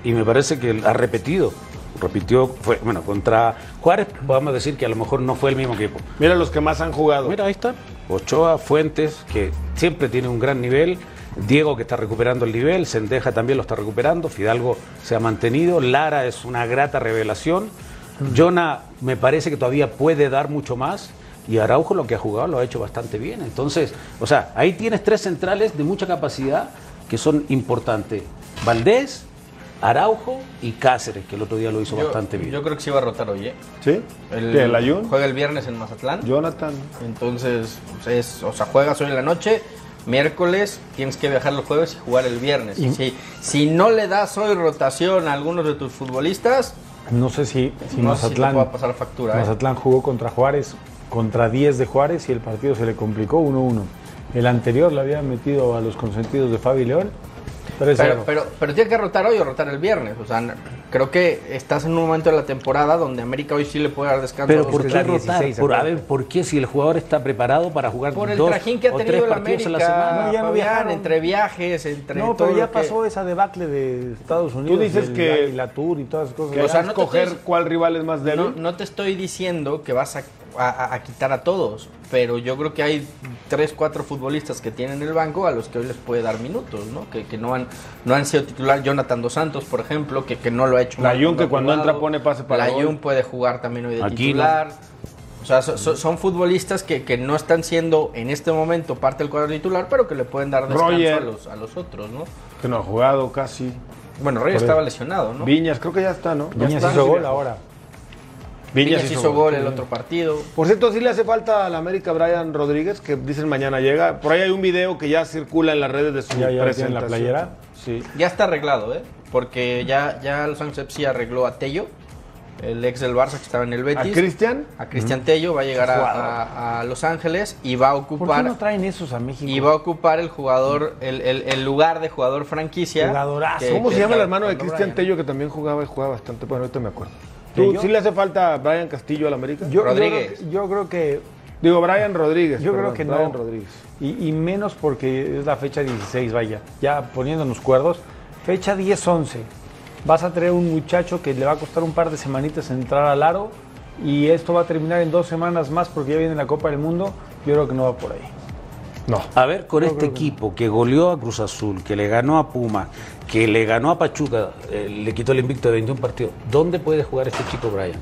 Y me parece que ha repetido. Repitió, fue, bueno, contra Juárez, podemos decir que a lo mejor no fue el mismo equipo. Mira los que más han jugado. Mira, ahí está. Ochoa, Fuentes, que siempre tiene un gran nivel. Diego, que está recuperando el nivel. Sendeja también lo está recuperando. Fidalgo se ha mantenido. Lara es una grata revelación. Jonah me parece que todavía puede dar mucho más. Y Araujo lo que ha jugado lo ha hecho bastante bien. Entonces, o sea, ahí tienes tres centrales de mucha capacidad que son importantes. Valdés, Araujo y Cáceres, que el otro día lo hizo Yo- bastante bien. Yo creo que sí va a rotar hoy, ¿eh? ¿Sí? El, ¿Qué, el Ayun? Juega el viernes en Mazatlán. Jonathan. Entonces, pues, es, o sea, juegas hoy en la noche, miércoles, tienes que viajar los jueves y jugar el viernes. Y- Si, si no le das hoy rotación a algunos de tus futbolistas, No sé si, si no sé si te Mazatlán, pasar factura. ¿eh? Mazatlán jugó contra Juárez, contra 10 de Juárez y el partido se le complicó 1-1. El anterior le había metido a los consentidos de Fabi León 3-0. Pero, pero, pero tiene que rotar hoy o rotar el viernes. O sea, creo que estás en un momento de la temporada donde América hoy sí le puede dar descanso. Pero a los ¿por que qué rotar? 16, Por, a ver, ¿por qué si el jugador está preparado para jugar Por el dos trajín que ha tenido tres la partidos América, a la semana? No, ya no Fabián, entre viajes, entre no, todo pero ya lo que- pasó esa debacle de Estados Unidos. dices del que- Águila Tour y todas esas cosas. Que O sea, a no te escoger estoy- cuál rival es más débil. No, no te estoy diciendo que vas a, a- a quitar a todos, pero yo creo que hay tres, cuatro futbolistas que tienen el banco a los que hoy les puede dar minutos, ¿no? Que, que no han no han sido titular. Jonathan Dos Santos, por ejemplo, que, que no lo ha hecho. La Jun, que cuando entra pone pase para La. Jun puede jugar también hoy de titular. O sea, so- so- son futbolistas que, que no están siendo en este momento parte del cuadro titular, pero que le pueden dar descanso Roger. a los, a los otros, ¿no? Que no ha jugado casi. Bueno, Reyes Por estaba lesionado, ¿no? Viñas, creo que ya está, ¿no? Ya Viñas está. hizo gol ahora. Viñas hizo gol el otro partido. Por cierto, sí le hace falta al América Brian Rodríguez, que dicen mañana llega. Por ahí hay un video que ya circula en las redes de su Ya, presentación. la playera. Sí. Ya está arreglado, ¿eh? Porque ya, ya Los Ángeles FC arregló a Tello, el ex del Barça que estaba en el ¿A Betis. Cristian? A Cristian Tello va a llegar a, a- a Los Ángeles y va a ¿Por qué ocupar no traen esos a México? y va a ocupar el jugador el, el- el lugar de jugador franquicia. Jugadorazo. que- ¿Cómo que se llama el hermano de Cristian. Tello, que también jugaba y jugaba bastante? Bueno, ahorita me acuerdo. ¿Tú. ¿Sí le hace falta a Brian Castillo al América? Yo, Rodríguez. creo, yo creo que Digo, Brian Rodríguez. Yo perdón, creo que Brian no. Rodríguez. Y, y menos porque es la fecha 16, vaya. Ya poniéndonos cuerdos. Fecha 10-11. Vas a traer un muchacho que le va a costar un par de semanitas entrar al aro. Y esto va a terminar en dos semanas más porque ya viene la Copa del Mundo. Yo creo que no va por ahí. No. A ver, con este equipo que goleó a Cruz Azul, que le ganó a Puma, que le ganó a Pachuca, eh, le quitó el invicto de 21 partidos, ¿dónde puede jugar este chico Brian?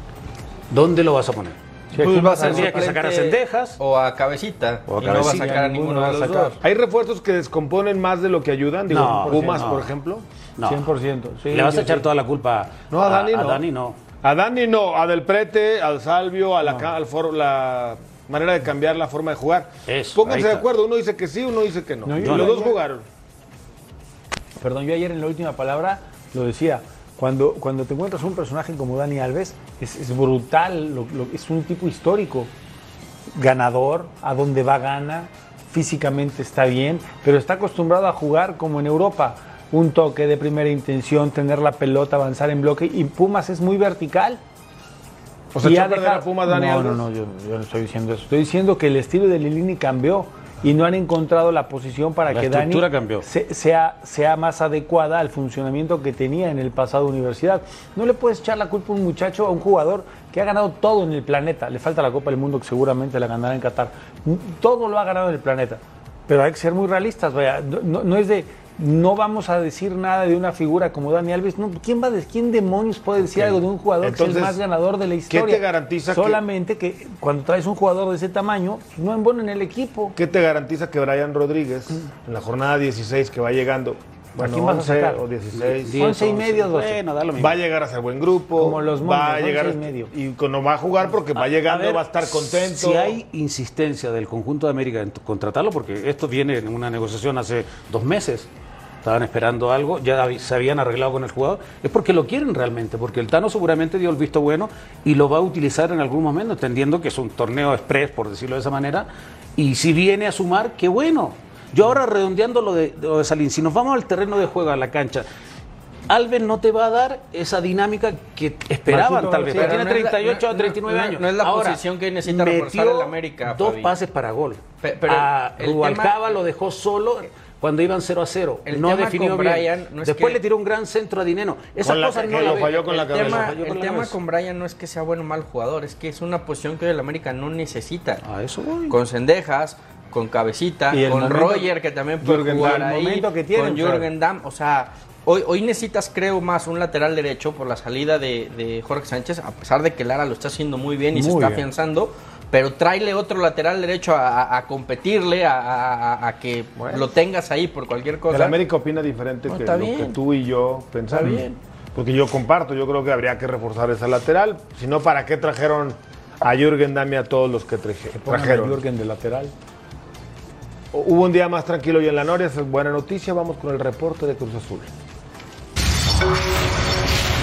¿Dónde lo vas a poner? Pues va a que sacar a Cendejas. o a Cabecita. O a y no va a Cabecita, sacar a ninguno de a los sacar. dos. ¿Hay refuerzos que descomponen más de lo que ayudan? Digo, No, Pumas, no. por ejemplo. No. 100%. Sí, ¿Le vas a echar sí. toda la culpa No, a Dani no. Dani no. A Dani no, a Del Prete, al Salvio, a la, ca- al for- la manera de cambiar la forma de jugar. Eso, Pónganse de acuerdo, uno dice que sí, uno dice que no. No, y los dos jugaron. Perdón, yo ayer en la última palabra lo decía. Cuando, cuando te encuentras un personaje como Dani Alves, es, es brutal, lo- lo- es un tipo histórico, ganador, a donde va gana, físicamente está bien, pero está acostumbrado a jugar como en Europa, un toque de primera intención, tener la pelota, avanzar en bloque, y Pumas es muy vertical. O sea, Y echó ha a perder dejado- a Pumas Dani no, Alves. No, no, yo, yo no estoy diciendo eso. Estoy diciendo que el estilo de Lilini cambió y no han encontrado la posición para La que Dani se- sea, sea más adecuada al funcionamiento que tenía en el pasado universidad. No le puedes echar la culpa a un muchacho, a un jugador que ha ganado todo en el planeta. Le falta la Copa del Mundo que seguramente la ganará en Qatar. Todo lo ha ganado en el planeta. Pero hay que ser muy realistas, vaya. No es de no vamos a decir nada de una figura como Dani Alves. No, ¿quién va a decir, quién demonios puede decir algo de un jugador que es el más ganador de la ¿qué historia? te garantiza que- Solamente que... cuando traes un jugador de ese tamaño, no embonen el equipo. ¿Qué te garantiza que Brian Rodríguez, en la jornada 16 que va llegando, bueno, quién vas a 11 sacar? o 16, 10, 11 y medio, 12. Bueno, da lo mismo. va a llegar a ser buen grupo, Como los va a llegar 11 y medio. y cuando va a jugar porque va llegando, ver, va a estar contento. Si hay insistencia del conjunto de América en contratarlo, porque esto viene en una negociación hace dos meses, estaban esperando algo, ya se habían arreglado con el jugador, es porque lo quieren realmente, porque el Tano seguramente dio el visto bueno y lo va a utilizar en algún momento, entendiendo que es un torneo express, por decirlo de esa manera, y si viene a sumar, qué bueno. Yo ahora redondeando lo de, lo de Salín, si nos vamos al terreno de juego, a la cancha, Alves no te va a dar esa dinámica que esperaban tal vez. Tiene Pero no es la- 38 no- a 39 no- años. no es la Ahora, posición que necesita reforzar el América, Dos Fabi. pases para gol. Pero a el Rubalcaba tema- lo dejó solo cuando iban 0 a 0. El no tema definió con bien. Brian no es Después que- le tiró un gran centro a Dineno. Esas Con la- cosas que no lo la falló con la el cabeza. tema, Falló con el la tema cabeza. con Brian no es que sea bueno o mal jugador, es que es una posición que el América no necesita. A eso voy. Con Sendejas, con Cabecita, Y con momento- Roger que también puede Jürgen jugar Damm, ahí, momento que tienen, con. Jürgen Damm, o sea, hoy, hoy necesitas creo más un lateral derecho por la salida de, de Jorge Sánchez, a pesar de que Lara lo está haciendo muy bien y se está bien. afianzando, pero tráele otro lateral derecho a, a- a competirle, a, a- a- a que lo tengas ahí por cualquier cosa. El América opina diferente No, que lo que tú y yo pensamos. Está bien. Porque yo comparto, yo creo que habría que reforzar esa lateral. Si no, ¿para qué trajeron a Jürgen Damm y a todos los que traje- Pongan a trajeron? Jürgen de lateral. Hubo un día más tranquilo hoy en la Noria, esa es buena noticia. Vamos con el reporte de Cruz Azul.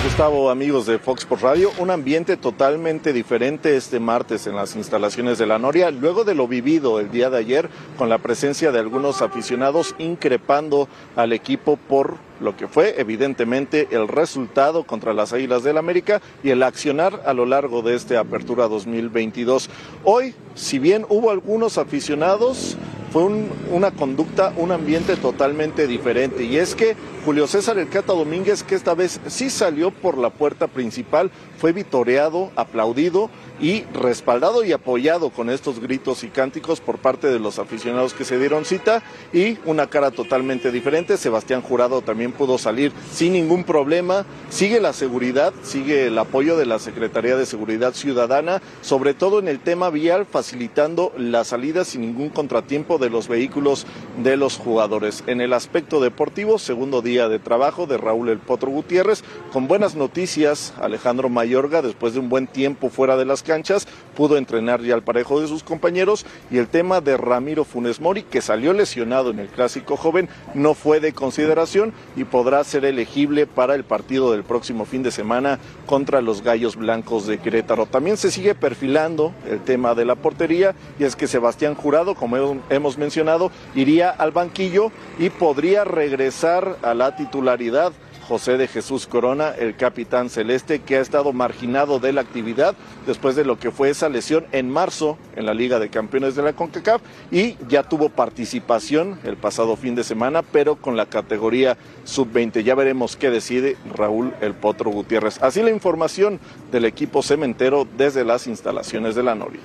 Gustavo, amigos de Fox por Radio, un ambiente totalmente diferente este martes en las instalaciones de la Noria, luego de lo vivido el día de ayer con la presencia de algunos aficionados increpando al equipo por lo que fue evidentemente el resultado contra las Águilas del América y el accionar a lo largo de este Apertura 2022. Hoy, si bien hubo algunos aficionados, fue un- una conducta, un ambiente totalmente diferente. Y es que Julio César El Cata Domínguez, que esta vez sí salió por la puerta principal, fue vitoreado, aplaudido y respaldado y apoyado con estos gritos y cánticos por parte de los aficionados que se dieron cita y una cara totalmente diferente. Sebastián Jurado también pudo salir sin ningún problema. Sigue la seguridad, sigue el apoyo de la Secretaría de Seguridad Ciudadana, sobre todo en el tema vial, facilitando la salida sin ningún contratiempo de los vehículos de los jugadores. En el aspecto deportivo, segundo día de trabajo de Raúl El Potro Gutiérrez, con buenas noticias, Alejandro Mayorga, después de un buen tiempo fuera de las canchas, pudo entrenar ya al parejo de sus compañeros y el tema de Ramiro Funes Mori, que salió lesionado en el clásico joven, no fue de consideración y podrá ser elegible para el partido del próximo fin de semana contra los Gallos Blancos de Querétaro. También se sigue perfilando el tema de la portería y es que Sebastián Jurado, como hem- hemos mencionado, iría al banquillo y podría regresar a la titularidad. José de Jesús Corona, el capitán celeste, que ha estado marginado de la actividad después de lo que fue esa lesión en marzo en la Liga de Campeones de la CONCACAF y ya tuvo participación el pasado fin de semana, pero con la categoría sub-20. Ya veremos qué decide Raúl El Potro Gutiérrez. Así la información del equipo cementero desde las instalaciones de la Noria.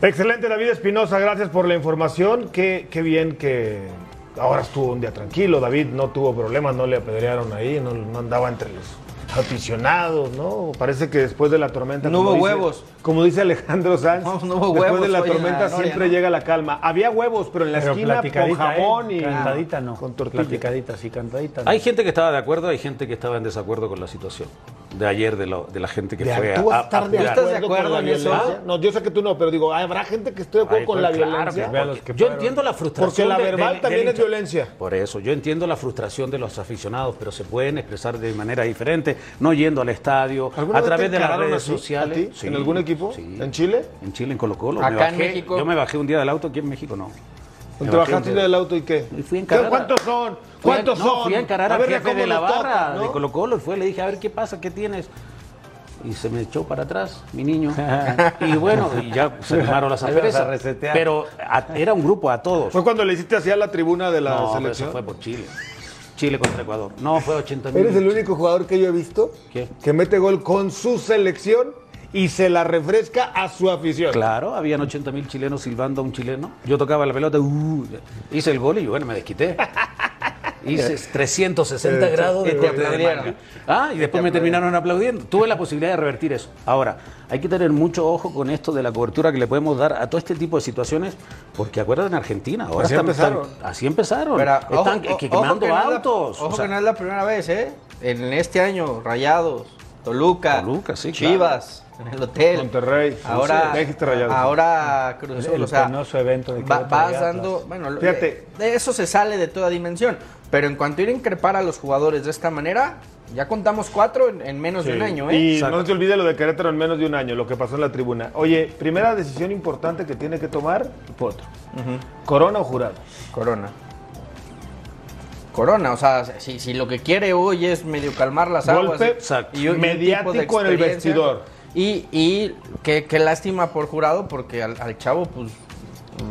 Excelente, David Espinosa, gracias por la información. Qué, qué bien que ahora estuvo un día tranquilo. David no tuvo problemas, no le apedrearon ahí, no, no andaba entre los aficionados, ¿no? Parece que después de la tormenta. No hubo dice- huevos. Como dice Alejandro Sanz, No, no hubo después huevos de la tormenta Noria, siempre ¿no? llega la calma. Había huevos, pero en la Pero esquina con ¿eh? jamón y Cantadita no. con tortilla. Platicadita, sí, cantadita no. Hay gente que estaba de acuerdo, hay gente que estaba en desacuerdo con la situación de ayer de, lo- de la gente que De- fue ¿Tú vas a a, estar a de jugar. acuerdo, ¿Estás de acuerdo con la en eso? violencia? No, yo sé que tú no, pero digo, habrá gente que esté de acuerdo Ay, con la pues, claro, violencia. yo entiendo la frustración. Porque la de- verbal también es violencia. Por eso, yo entiendo la frustración de los aficionados, pero se pueden expresar de manera diferente, no yendo al estadio, ¿Alguna a través de las redes así, sociales. a ti? Sí, ¿En algún equipo? sí. ¿En Chile? En Chile, en Colo Colo. Acá me en México. Yo me bajé un día del auto, aquí en México no. Me ¿Te bajé bajaste un día- del auto y qué? Y fui a ¿Qué- encarar. ¿Cuántos son? Fui a- ¿Cuántos no, son? Fui a encarar A al ver, jefe ¿cómo de la toca, barra no? de Colo Colo y fue, le dije, a ver qué pasa, qué tienes. y se me echó para atrás, mi niño. y bueno, y ya se quemaron las asperezas. Pero a- era un grupo a todos. ¿Fue cuando le hiciste así a la tribuna de la no, selección? eso fue por Chile. Chile contra Ecuador. No, fue 80 mil. Eres el único jugador que yo he visto ¿Qué? que mete gol con su selección y se la refresca a su afición. Claro, habían 80 mil chilenos silbando a un chileno. Yo tocaba la pelota, uh, hice el gol y bueno, me desquité. Hice 360 grados de te. Ah, y después me terminaron aplaudiendo. Tuve la posibilidad de revertir eso. Ahora, hay que tener mucho ojo con esto de la cobertura que le podemos dar a todo este tipo de situaciones, porque acuérdate en Argentina, ahora Así están- empezaron. están- así empezaron. Pero, están ojo, que- ojo quemando no la- autos. ojo o sea, que no es la primera vez, ¿eh? En este año, Rayados, Toluca, Toluca, sí, claro. En el hotel. Monterrey. Ahora, Sí, ahora Cruz Azul, El o sea, penoso evento de va- vas dando, bueno, Fíjate. de, de eso se sale de toda dimensión, pero en cuanto a ir a increpar a los jugadores de esta manera, ya contamos cuatro en, en menos de un año, ¿eh? Y Exacto. no se olvide lo de Querétaro en menos de un año, lo que pasó en la tribuna. Oye, primera decisión importante que tiene que tomar Potro. ¿Corona o jurado? Corona. Corona, o sea, si, si lo que quiere hoy es medio calmar las aguas Golpe mediático tipo de en el vestidor. Y, y qué, qué lástima por jurado, porque al, al chavo, pues,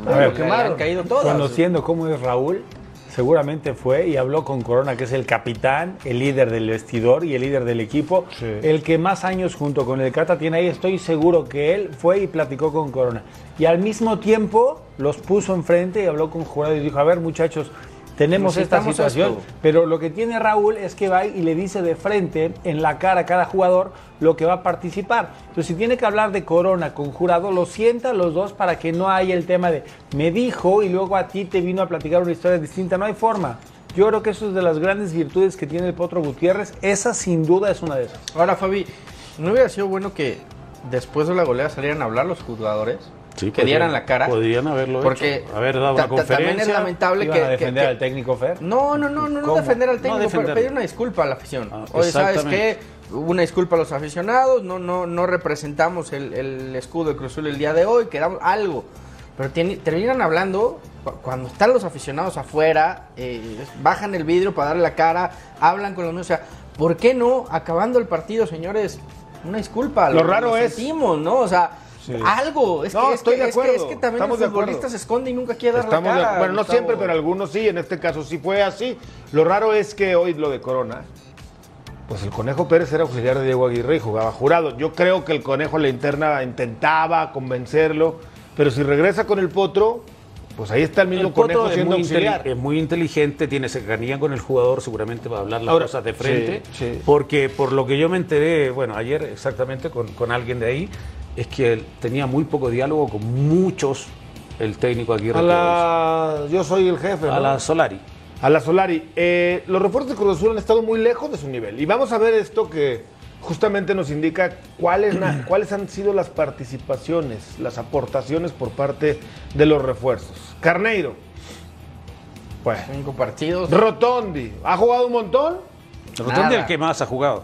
A ver, le, le han caído todas. Conociendo cómo es Raúl, seguramente fue y habló con Corona, que es el capitán, el líder del vestidor y el líder del equipo, Sí. el que más años junto con el Cata tiene ahí. Estoy seguro que él fue y platicó con Corona. Y al mismo tiempo los puso enfrente y habló con Jurado y dijo, a ver muchachos, tenemos esta situación, esto. pero lo que tiene Raúl es que va y le dice de frente, en la cara a cada jugador, lo que va a participar. Entonces, si tiene que hablar de Corona con jurado, lo sienta los dos para que no haya el tema de me dijo y luego a ti te vino a platicar una historia distinta. No hay forma. Yo creo que eso es de las grandes virtudes que tiene el Potro Gutiérrez. Esa sin duda es una de esas. Ahora, Fabi, ¿no hubiera sido bueno que después de la goleada salieran a hablar los jugadores? Sí, que podrían- dieran la cara. podrían haberlo Porque hecho, haber dado una También es lamentable ¿Iban que... a defender que- al técnico Fer? No, no, no, no, no defender al No técnico, pero defenderlo. pedir una disculpa a la afición. Ah, Oye, ¿sabes qué? Una disculpa a los aficionados, no, no, no representamos el, el escudo de Cruz Azul el día de hoy, quedamos algo. Pero tiene- terminan hablando cu- cuando están los aficionados afuera, eh, bajan el vidrio para darle la cara, hablan con los niños. O sea, ¿por qué no, acabando el partido, señores, una disculpa? Lo raro es- sentimos, ¿no? O sea, algo. Es No, que, es estoy que- de es que- acuerdo. es que también Estamos el futbolista se esconde y nunca quiere dar Estamos la de- cara. bueno, no Gustavo. siempre, pero algunos sí. En este caso sí fue así. Lo raro es que hoy lo de Corona, pues el Conejo Pérez era auxiliar de Diego Aguirre y jugaba jurado. Yo creo que el Conejo en la interna intentaba convencerlo, pero si regresa con el Potro, pues ahí está el mismo El Conejo es siendo muy, auxiliar. es muy inteligente, tiene cercanía con el jugador, seguramente va a hablar las Ahora, cosas de frente. sí, sí. Porque por lo que yo me enteré, bueno, ayer exactamente con, con alguien de ahí, es que él tenía muy poco diálogo con muchos el técnico Aguirre. A la... Yo soy el jefe, a ¿no? la Solari. A la Solari. Eh, los refuerzos de Cruz Azul han estado muy lejos de su nivel. Y vamos a ver esto que justamente nos indica cuáles, na- cuáles han sido las participaciones, las aportaciones por parte de los refuerzos. Carneiro. Pues. Cinco partidos. Rotondi. ¿Ha jugado un montón? Rotondi Nada. el que más ha jugado.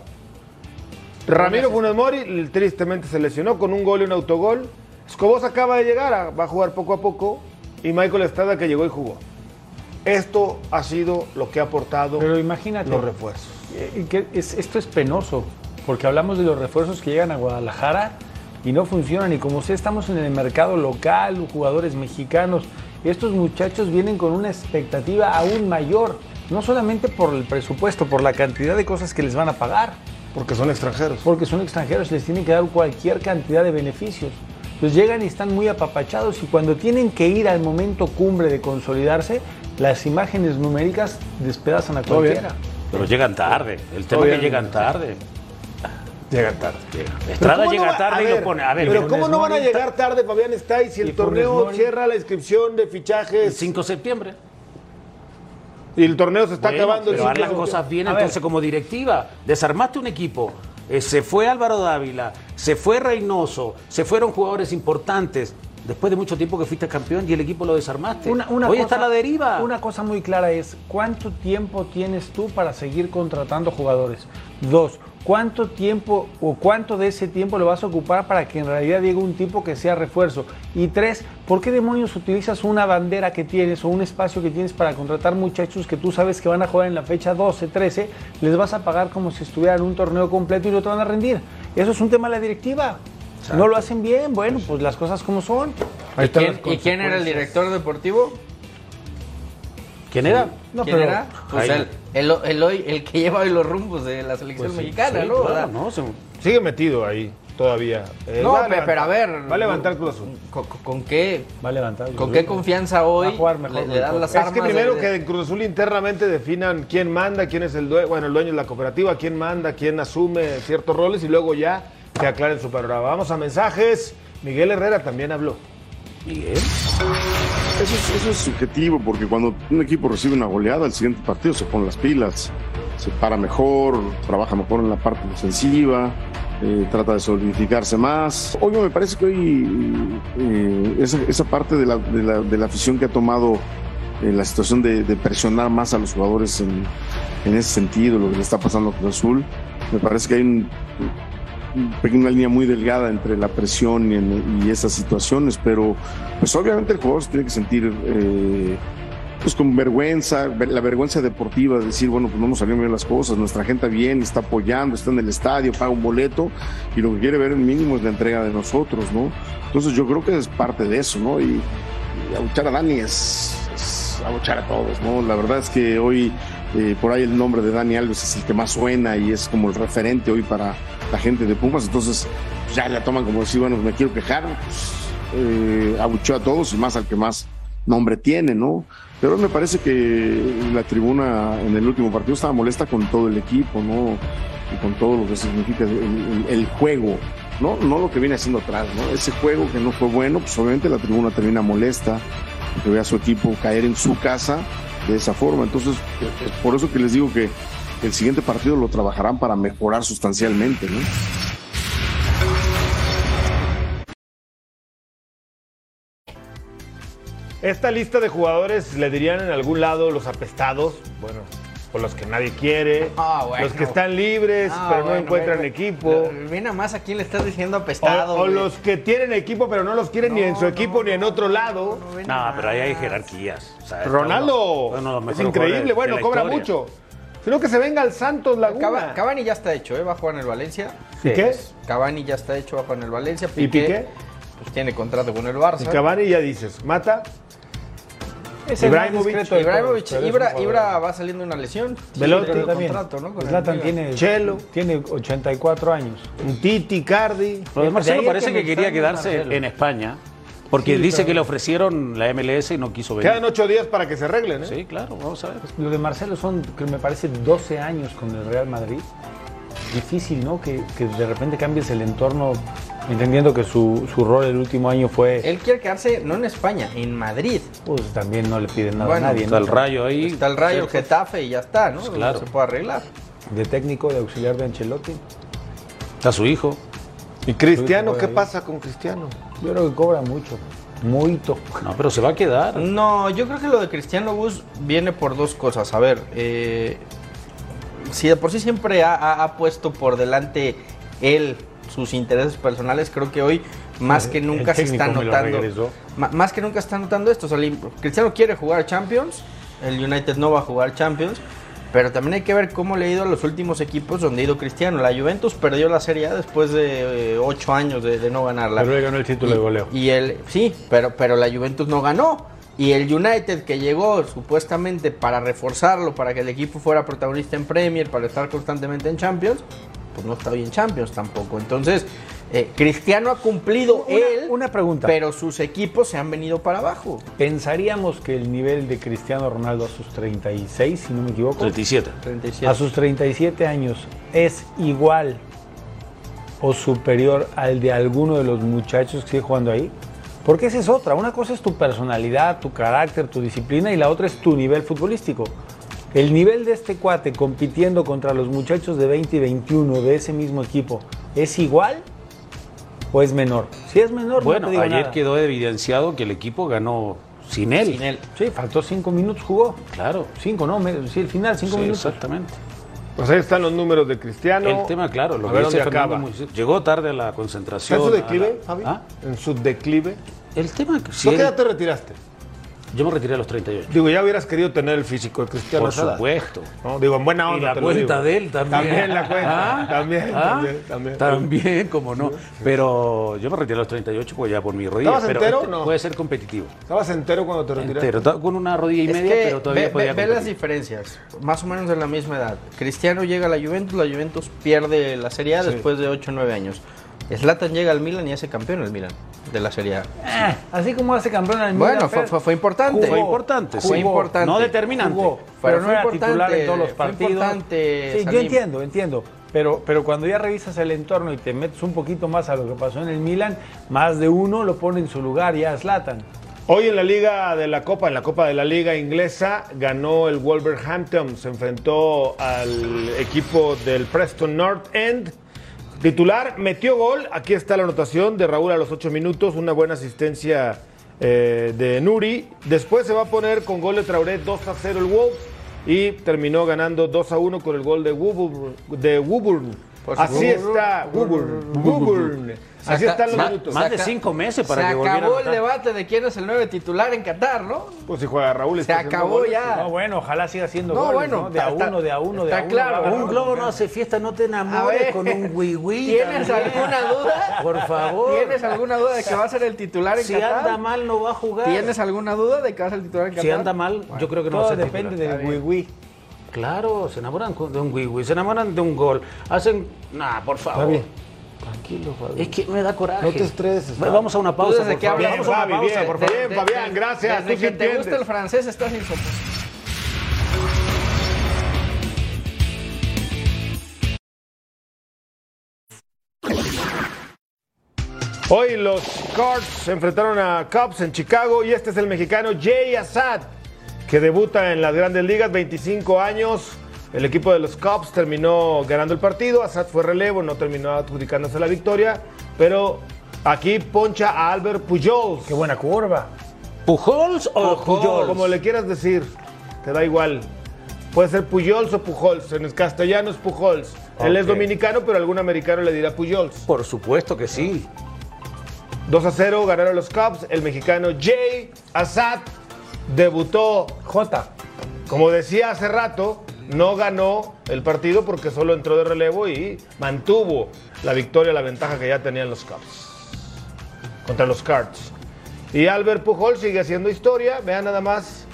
Ramiro Funes Mori tristemente se lesionó con un gol y un autogol. Escobos acaba de llegar, a- va a jugar poco a poco. Y Michael Estrada que llegó y jugó. Esto ha sido lo que ha aportado Pero imagínate. los refuerzos. Que es- esto es penoso, porque hablamos de los refuerzos que llegan a Guadalajara y no funcionan. Y como sé, estamos en el mercado local, jugadores mexicanos. Estos muchachos vienen con una expectativa aún mayor, no solamente por el presupuesto, por la cantidad de cosas que les van a pagar, Porque son extranjeros. porque son extranjeros, les tienen que dar cualquier cantidad de beneficios. Entonces llegan y están muy apapachados y cuando tienen que ir al momento cumbre de consolidarse, las imágenes numéricas despedazan a cualquiera. Pero llegan tarde. El tema es que llegan tarde. Llegan tarde. Estrada Pero ¿cómo llega no tarde a y ver, lo pone. A ver, pero ¿cómo no van a llegar tarde, Fabián está si Y el torneo cierra la inscripción de El fichajes 5 de septiembre. Y el torneo se está Bueno, acabando? Pero haz 5 de las cosas bien, A ver. entonces como directiva, desarmaste un equipo, eh, se fue Álvaro Dávila, se fue Reynoso, se fueron jugadores importantes. Después de mucho tiempo que fuiste campeón y el equipo lo desarmaste. Una- una Hoy cosa- está a la deriva. Una cosa muy clara es, ¿cuánto tiempo tienes tú para seguir contratando jugadores? Dos, ¿cuánto tiempo o cuánto de ese tiempo lo vas a ocupar para que en realidad llegue un tipo que sea refuerzo? Y tres, ¿por qué demonios utilizas una bandera que tienes o un espacio que tienes para contratar muchachos que tú sabes que van a jugar en la fecha 12, 13? Les vas a pagar como si estuvieran en un torneo completo y no te van a rendir. Eso es un tema de la directiva. No lo hacen bien, bueno, pues las cosas como son. ¿Y quién, ¿Y quién era el director deportivo? ¿Quién era? No, ¿Quién pero- era? Pues el, el, el hoy- el que lleva hoy los rumbos de la selección Pues sí, mexicana, sí, ¿no? claro, No, se- Sigue metido ahí todavía. Eh, No, va pero a ver. Va a levantar Cruz Azul. ¿Con, con- con qué, Va a levantar. con qué confianza hoy Va a jugar mejor le, le dan las Es armas? que primero de- que en Cruz Azul internamente definan quién manda, quién es el dueño, bueno, el dueño de la cooperativa, quién manda, quién asume ciertos roles y luego ya se aclaren su panorama. Vamos a mensajes. Miguel Herrera también habló. Eso es, subjetivo, porque cuando un equipo recibe una goleada, el siguiente partido se pone las pilas, se para mejor, trabaja mejor en la parte defensiva, eh, trata de solidificarse más. Hoy me parece que hoy eh, esa, parte de la, afición que ha tomado eh, la situación de, de presionar más a los jugadores en, en ese sentido, lo que le está pasando a Cruz Azul, me parece que hay un, una línea muy delgada entre la presión y, en- y esas situaciones, pero pues obviamente el jugador se tiene que sentir eh, pues con vergüenza, ver- la vergüenza deportiva de decir, bueno, pues no nos salieron bien las cosas, nuestra gente viene, está apoyando, está en el estadio, paga un boleto y lo que quiere ver el mínimo es la entrega de nosotros, ¿no? Entonces yo creo que es parte de eso, ¿no? Y, y abuchar a Dani es, es abuchar a todos, ¿no? La verdad es que hoy eh, por ahí el nombre de Dani Alves es el que más suena y es como el referente hoy para la gente de Pumas, entonces pues, ya la toman como decir, bueno, me quiero quejar, pues, eh, abuchó a todos y más al que más nombre tiene, ¿no? Pero me parece que la tribuna en el último partido estaba molesta con todo el equipo, ¿no? Y con todo lo que significa el, juego, ¿no? No lo que viene haciendo atrás, ¿no? Ese juego que no fue bueno, pues obviamente la tribuna termina molesta, porque ve a su equipo caer en su casa de esa forma. Entonces, es por eso que les digo que el siguiente partido lo trabajarán para mejorar sustancialmente, ¿no? Esta lista de jugadores le dirían en algún lado los apestados, bueno, por los que nadie quiere, Ah, bueno. los que están libres Ah, pero no bueno, encuentran ve- equipo. nada más a quién le estás diciendo O, apestado. o los que tienen equipo pero no los quieren ni en su equipo ni en otro lado. No, pero ahí hay jerarquías. O sea, Ronaldo es increíble, bueno, cobra mucho. Sino que se venga al Santos Laguna. Cava- Cavani ya está hecho, ¿eh? Va a jugar en el Valencia. ¿Y qué? Cavani ya está hecho, va a jugar en el Valencia. ¿Y Piqué? Pues tiene contrato con el Barça. Y Cavani ya dices, mata. Es Ibrahimovic. Ibrahimovic, pero Ibra, va saliendo una lesión. Velotti también. contrato, ¿no? Con el Zlatan tiene, Chelo. tiene 84 años. Un Titi, Cardi. Lo de Marcelo parece que, quería quedarse Marcelo. en España. Porque Sí, dice pero- que le ofrecieron la MLS y no quiso venir. Quedan ocho días para que se arreglen, ¿eh? Sí, claro, vamos a ver. Lo de Marcelo son, que me parece, 12 años con el Real Madrid. Difícil, ¿no? Que, que de repente cambies el entorno, entendiendo que su, su rol el último año fue, Él quiere quedarse no en España, en Madrid. pues también no le piden nada Bueno, a nadie. Está ¿no? el rayo ahí. Está el Rayo, el cerca. Getafe y ya está, ¿no? claro. Se puede arreglar. De técnico, de auxiliar de Ancelotti. Está su hijo. ¿Y Cristiano? ¿Qué ahí. pasa con Cristiano? Yo creo que cobra mucho. Muito. No, pero se va a quedar. No, yo creo que lo de Cristiano Bus viene por dos cosas. A ver, eh, si de por sí siempre ha, ha- ha puesto por delante él sus intereses personales, creo que hoy más que nunca se está notando. Más que nunca está notando esto. O sea, el- Cristiano quiere jugar Champions, el United no va a jugar Champions. Pero también hay que ver cómo le ha ido a los últimos equipos donde ha ido Cristiano. La Juventus perdió la Serie A después de eh, ocho años de, de no ganarla. Pero él ganó el título Y- de goleo. Y el, sí, pero, pero la Juventus no ganó. Y el United que llegó supuestamente para reforzarlo, para que el equipo fuera protagonista en Premier, para estar constantemente en Champions, pues no está bien en Champions tampoco. Entonces, eh, Cristiano ha cumplido Una- él, una pregunta. pero sus equipos se han venido para abajo. Pensaríamos que el nivel de Cristiano Ronaldo a sus 36, si no me equivoco, 37. 37. a sus 37 años es igual o superior al de alguno de los muchachos que sigue jugando ahí? Porque esa es otra. Una cosa es tu personalidad, tu carácter, tu disciplina y la otra es tu nivel futbolístico. El nivel de este cuate compitiendo contra los muchachos de 20 y 21 de ese mismo equipo, ¿es igual o es menor? Si es menor, Bueno, no te digo ayer nada. quedó evidenciado que el equipo ganó sin él. Sin él. Sí, faltó cinco minutos, jugó. Claro. Cinco, ¿no? Sí, el final, cinco Sí, minutos. exactamente. Pues ahí están los números de Cristiano. El tema, claro, lo a que ver dice dónde Fernando acaba. Llegó tarde a la ¿Está concentración. en su a la- declive, Fabi? ¿Ah? En su declive. El tema que ¿Por si qué él- edad te retiraste? Yo me retiré a los 38. Digo, ya hubieras querido tener el físico de Cristiano. Por supuesto. No, digo, en buena Y onda. la te lo cuenta digo. de él también. También la cuenta. ¿Ah? También, ¿Ah? también, también. También, como no. Pero yo me retiré a los 38 pues ya por mi rodilla. ¿Estabas pero entero este o no? puede ser competitivo. ¿Estabas entero cuando te retiraste? Entero, con una rodilla y Es media, que pero todavía ve, podía ve- ve las diferencias, más o menos de la misma edad. Cristiano llega a la Juventus, la Juventus pierde la Serie A Sí. después de 8 o 9 años. Zlatan llega al Milan y hace campeón el Milan de la Serie A. Eh, así como hace campeón en el Bueno, Milan, fue, pero fue- fue importante. Fue importante, Fue importante. No determinante. jugó, Pero pero no fue era titular en todos los fue partidos. importante, Sí, yo entiendo, entiendo. Pero, pero cuando ya revisas el entorno y te metes un poquito más a lo que pasó en el Milan, más de uno lo pone en su lugar ya Zlatan. Hoy en la Liga de la Copa, en la Copa de la Liga Inglesa, ganó el Wolverhampton. Se enfrentó al equipo del Preston North End. Titular, metió gol. Aquí está la anotación de Raúl a los 8 minutos. Una buena asistencia eh, de Nuri. Después se va a poner con gol de Traoré 2 a 0 el Wolves. Y terminó ganando 2 a 1 con el gol de Woburn. De Woburn. Así está, Woburn. Woburn. Así están los minutos. Más de cinco meses para Se que volviera a acabó el debate de quién es el nueve titular en Qatar, ¿no? Pues si juega Raúl. Se está acabó goles. ya. No, bueno, ojalá siga siendo No, goles, bueno, ¿no? De a está- uno, de a uno, de está a uno. claro. va Un globo no hace fiesta, no te enamores ver, con un wiwi. ¿Tienes alguna duda? Por favor. ¿Tienes alguna duda de que va a ser el titular en Si Qatar? anda mal, no va a jugar. ¿Tienes alguna duda de que va a ser el titular en Qatar? Si anda mal, yo creo que no va a Todo ser depende titular. del wiwi. Claro, se enamoran con- de un wiwi, se enamoran de un gol. Hacen. Nah, por favor. bien. Tranquilo, Fabi. Es que me da coraje. No te estreses, Fabi. Vamos a una pausa. desde por que favor. Bien, Vamos a una Fabi, pausa, bien, por favor. Bien, Fabián, gracias. Desde que te gusta el francés estás insoportable. Hoy los Cards se enfrentaron a Cubs en Chicago y este es el mexicano Jay Assad, que debuta en las grandes ligas, 25 años. El equipo de los Cubs terminó ganando el partido, Assad fue relevo, no terminó adjudicándose la victoria, pero aquí poncha a Albert Pujols. Qué buena curva. ¿Pujols o Pujols? Como le quieras decir, te da igual. Puede ser Pujols o Pujols, en el castellano es Pujols. Él es dominicano, pero algún americano le dirá Pujols. Por supuesto que sí. 2 a 0 ganaron los Cubs. El mexicano Jay Assad debutó. J. Como decía hace rato, no ganó el partido porque solo entró de relevo y mantuvo la victoria, la ventaja que ya tenían los Cubs contra los Cards. Y Albert Pujol sigue haciendo historia. Vean nada más.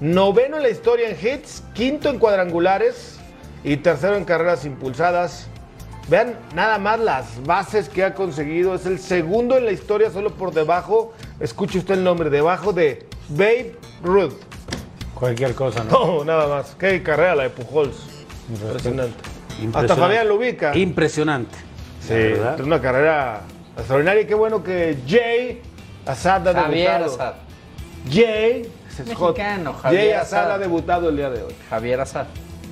Noveno en la historia en hits, quinto en cuadrangulares y tercero en carreras impulsadas. Vean nada más las bases que ha conseguido. Es el segundo en la historia, solo por debajo. Escuche usted el nombre, debajo de Babe Ruth. Cualquier cosa, ¿no? No, nada más. Qué carrera la de Pujols. Impresionante. Hasta. Fabián lo ubica. Impresionante. Sí, es una carrera extraordinaria y qué bueno que Jay Assad ha Javier debutado. Assad. Jay, es. Mexicano, Jay Javier Assad Assad. ha debutado el día de hoy. Javier Assad.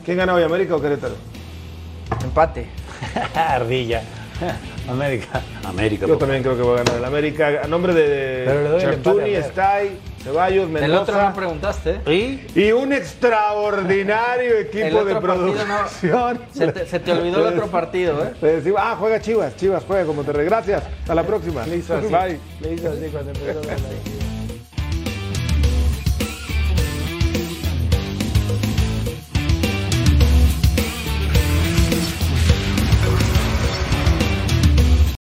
¿Quién gana hoy, América o Querétaro? Empate. Ardilla. América. América. Yo también creo que va a ganar el América. A nombre de Chartuni. Stay, Ceballos, El otro no Mendoza preguntaste. ¿Y? y un extraordinario equipo de no- producción. Se te, se te olvidó el otro partido, ¿eh? Le decimos, ah, juega Chivas, Chivas juega como te Gracias, hasta la próxima. Le hizo así. Bye. Le hizo así cuando empezó a.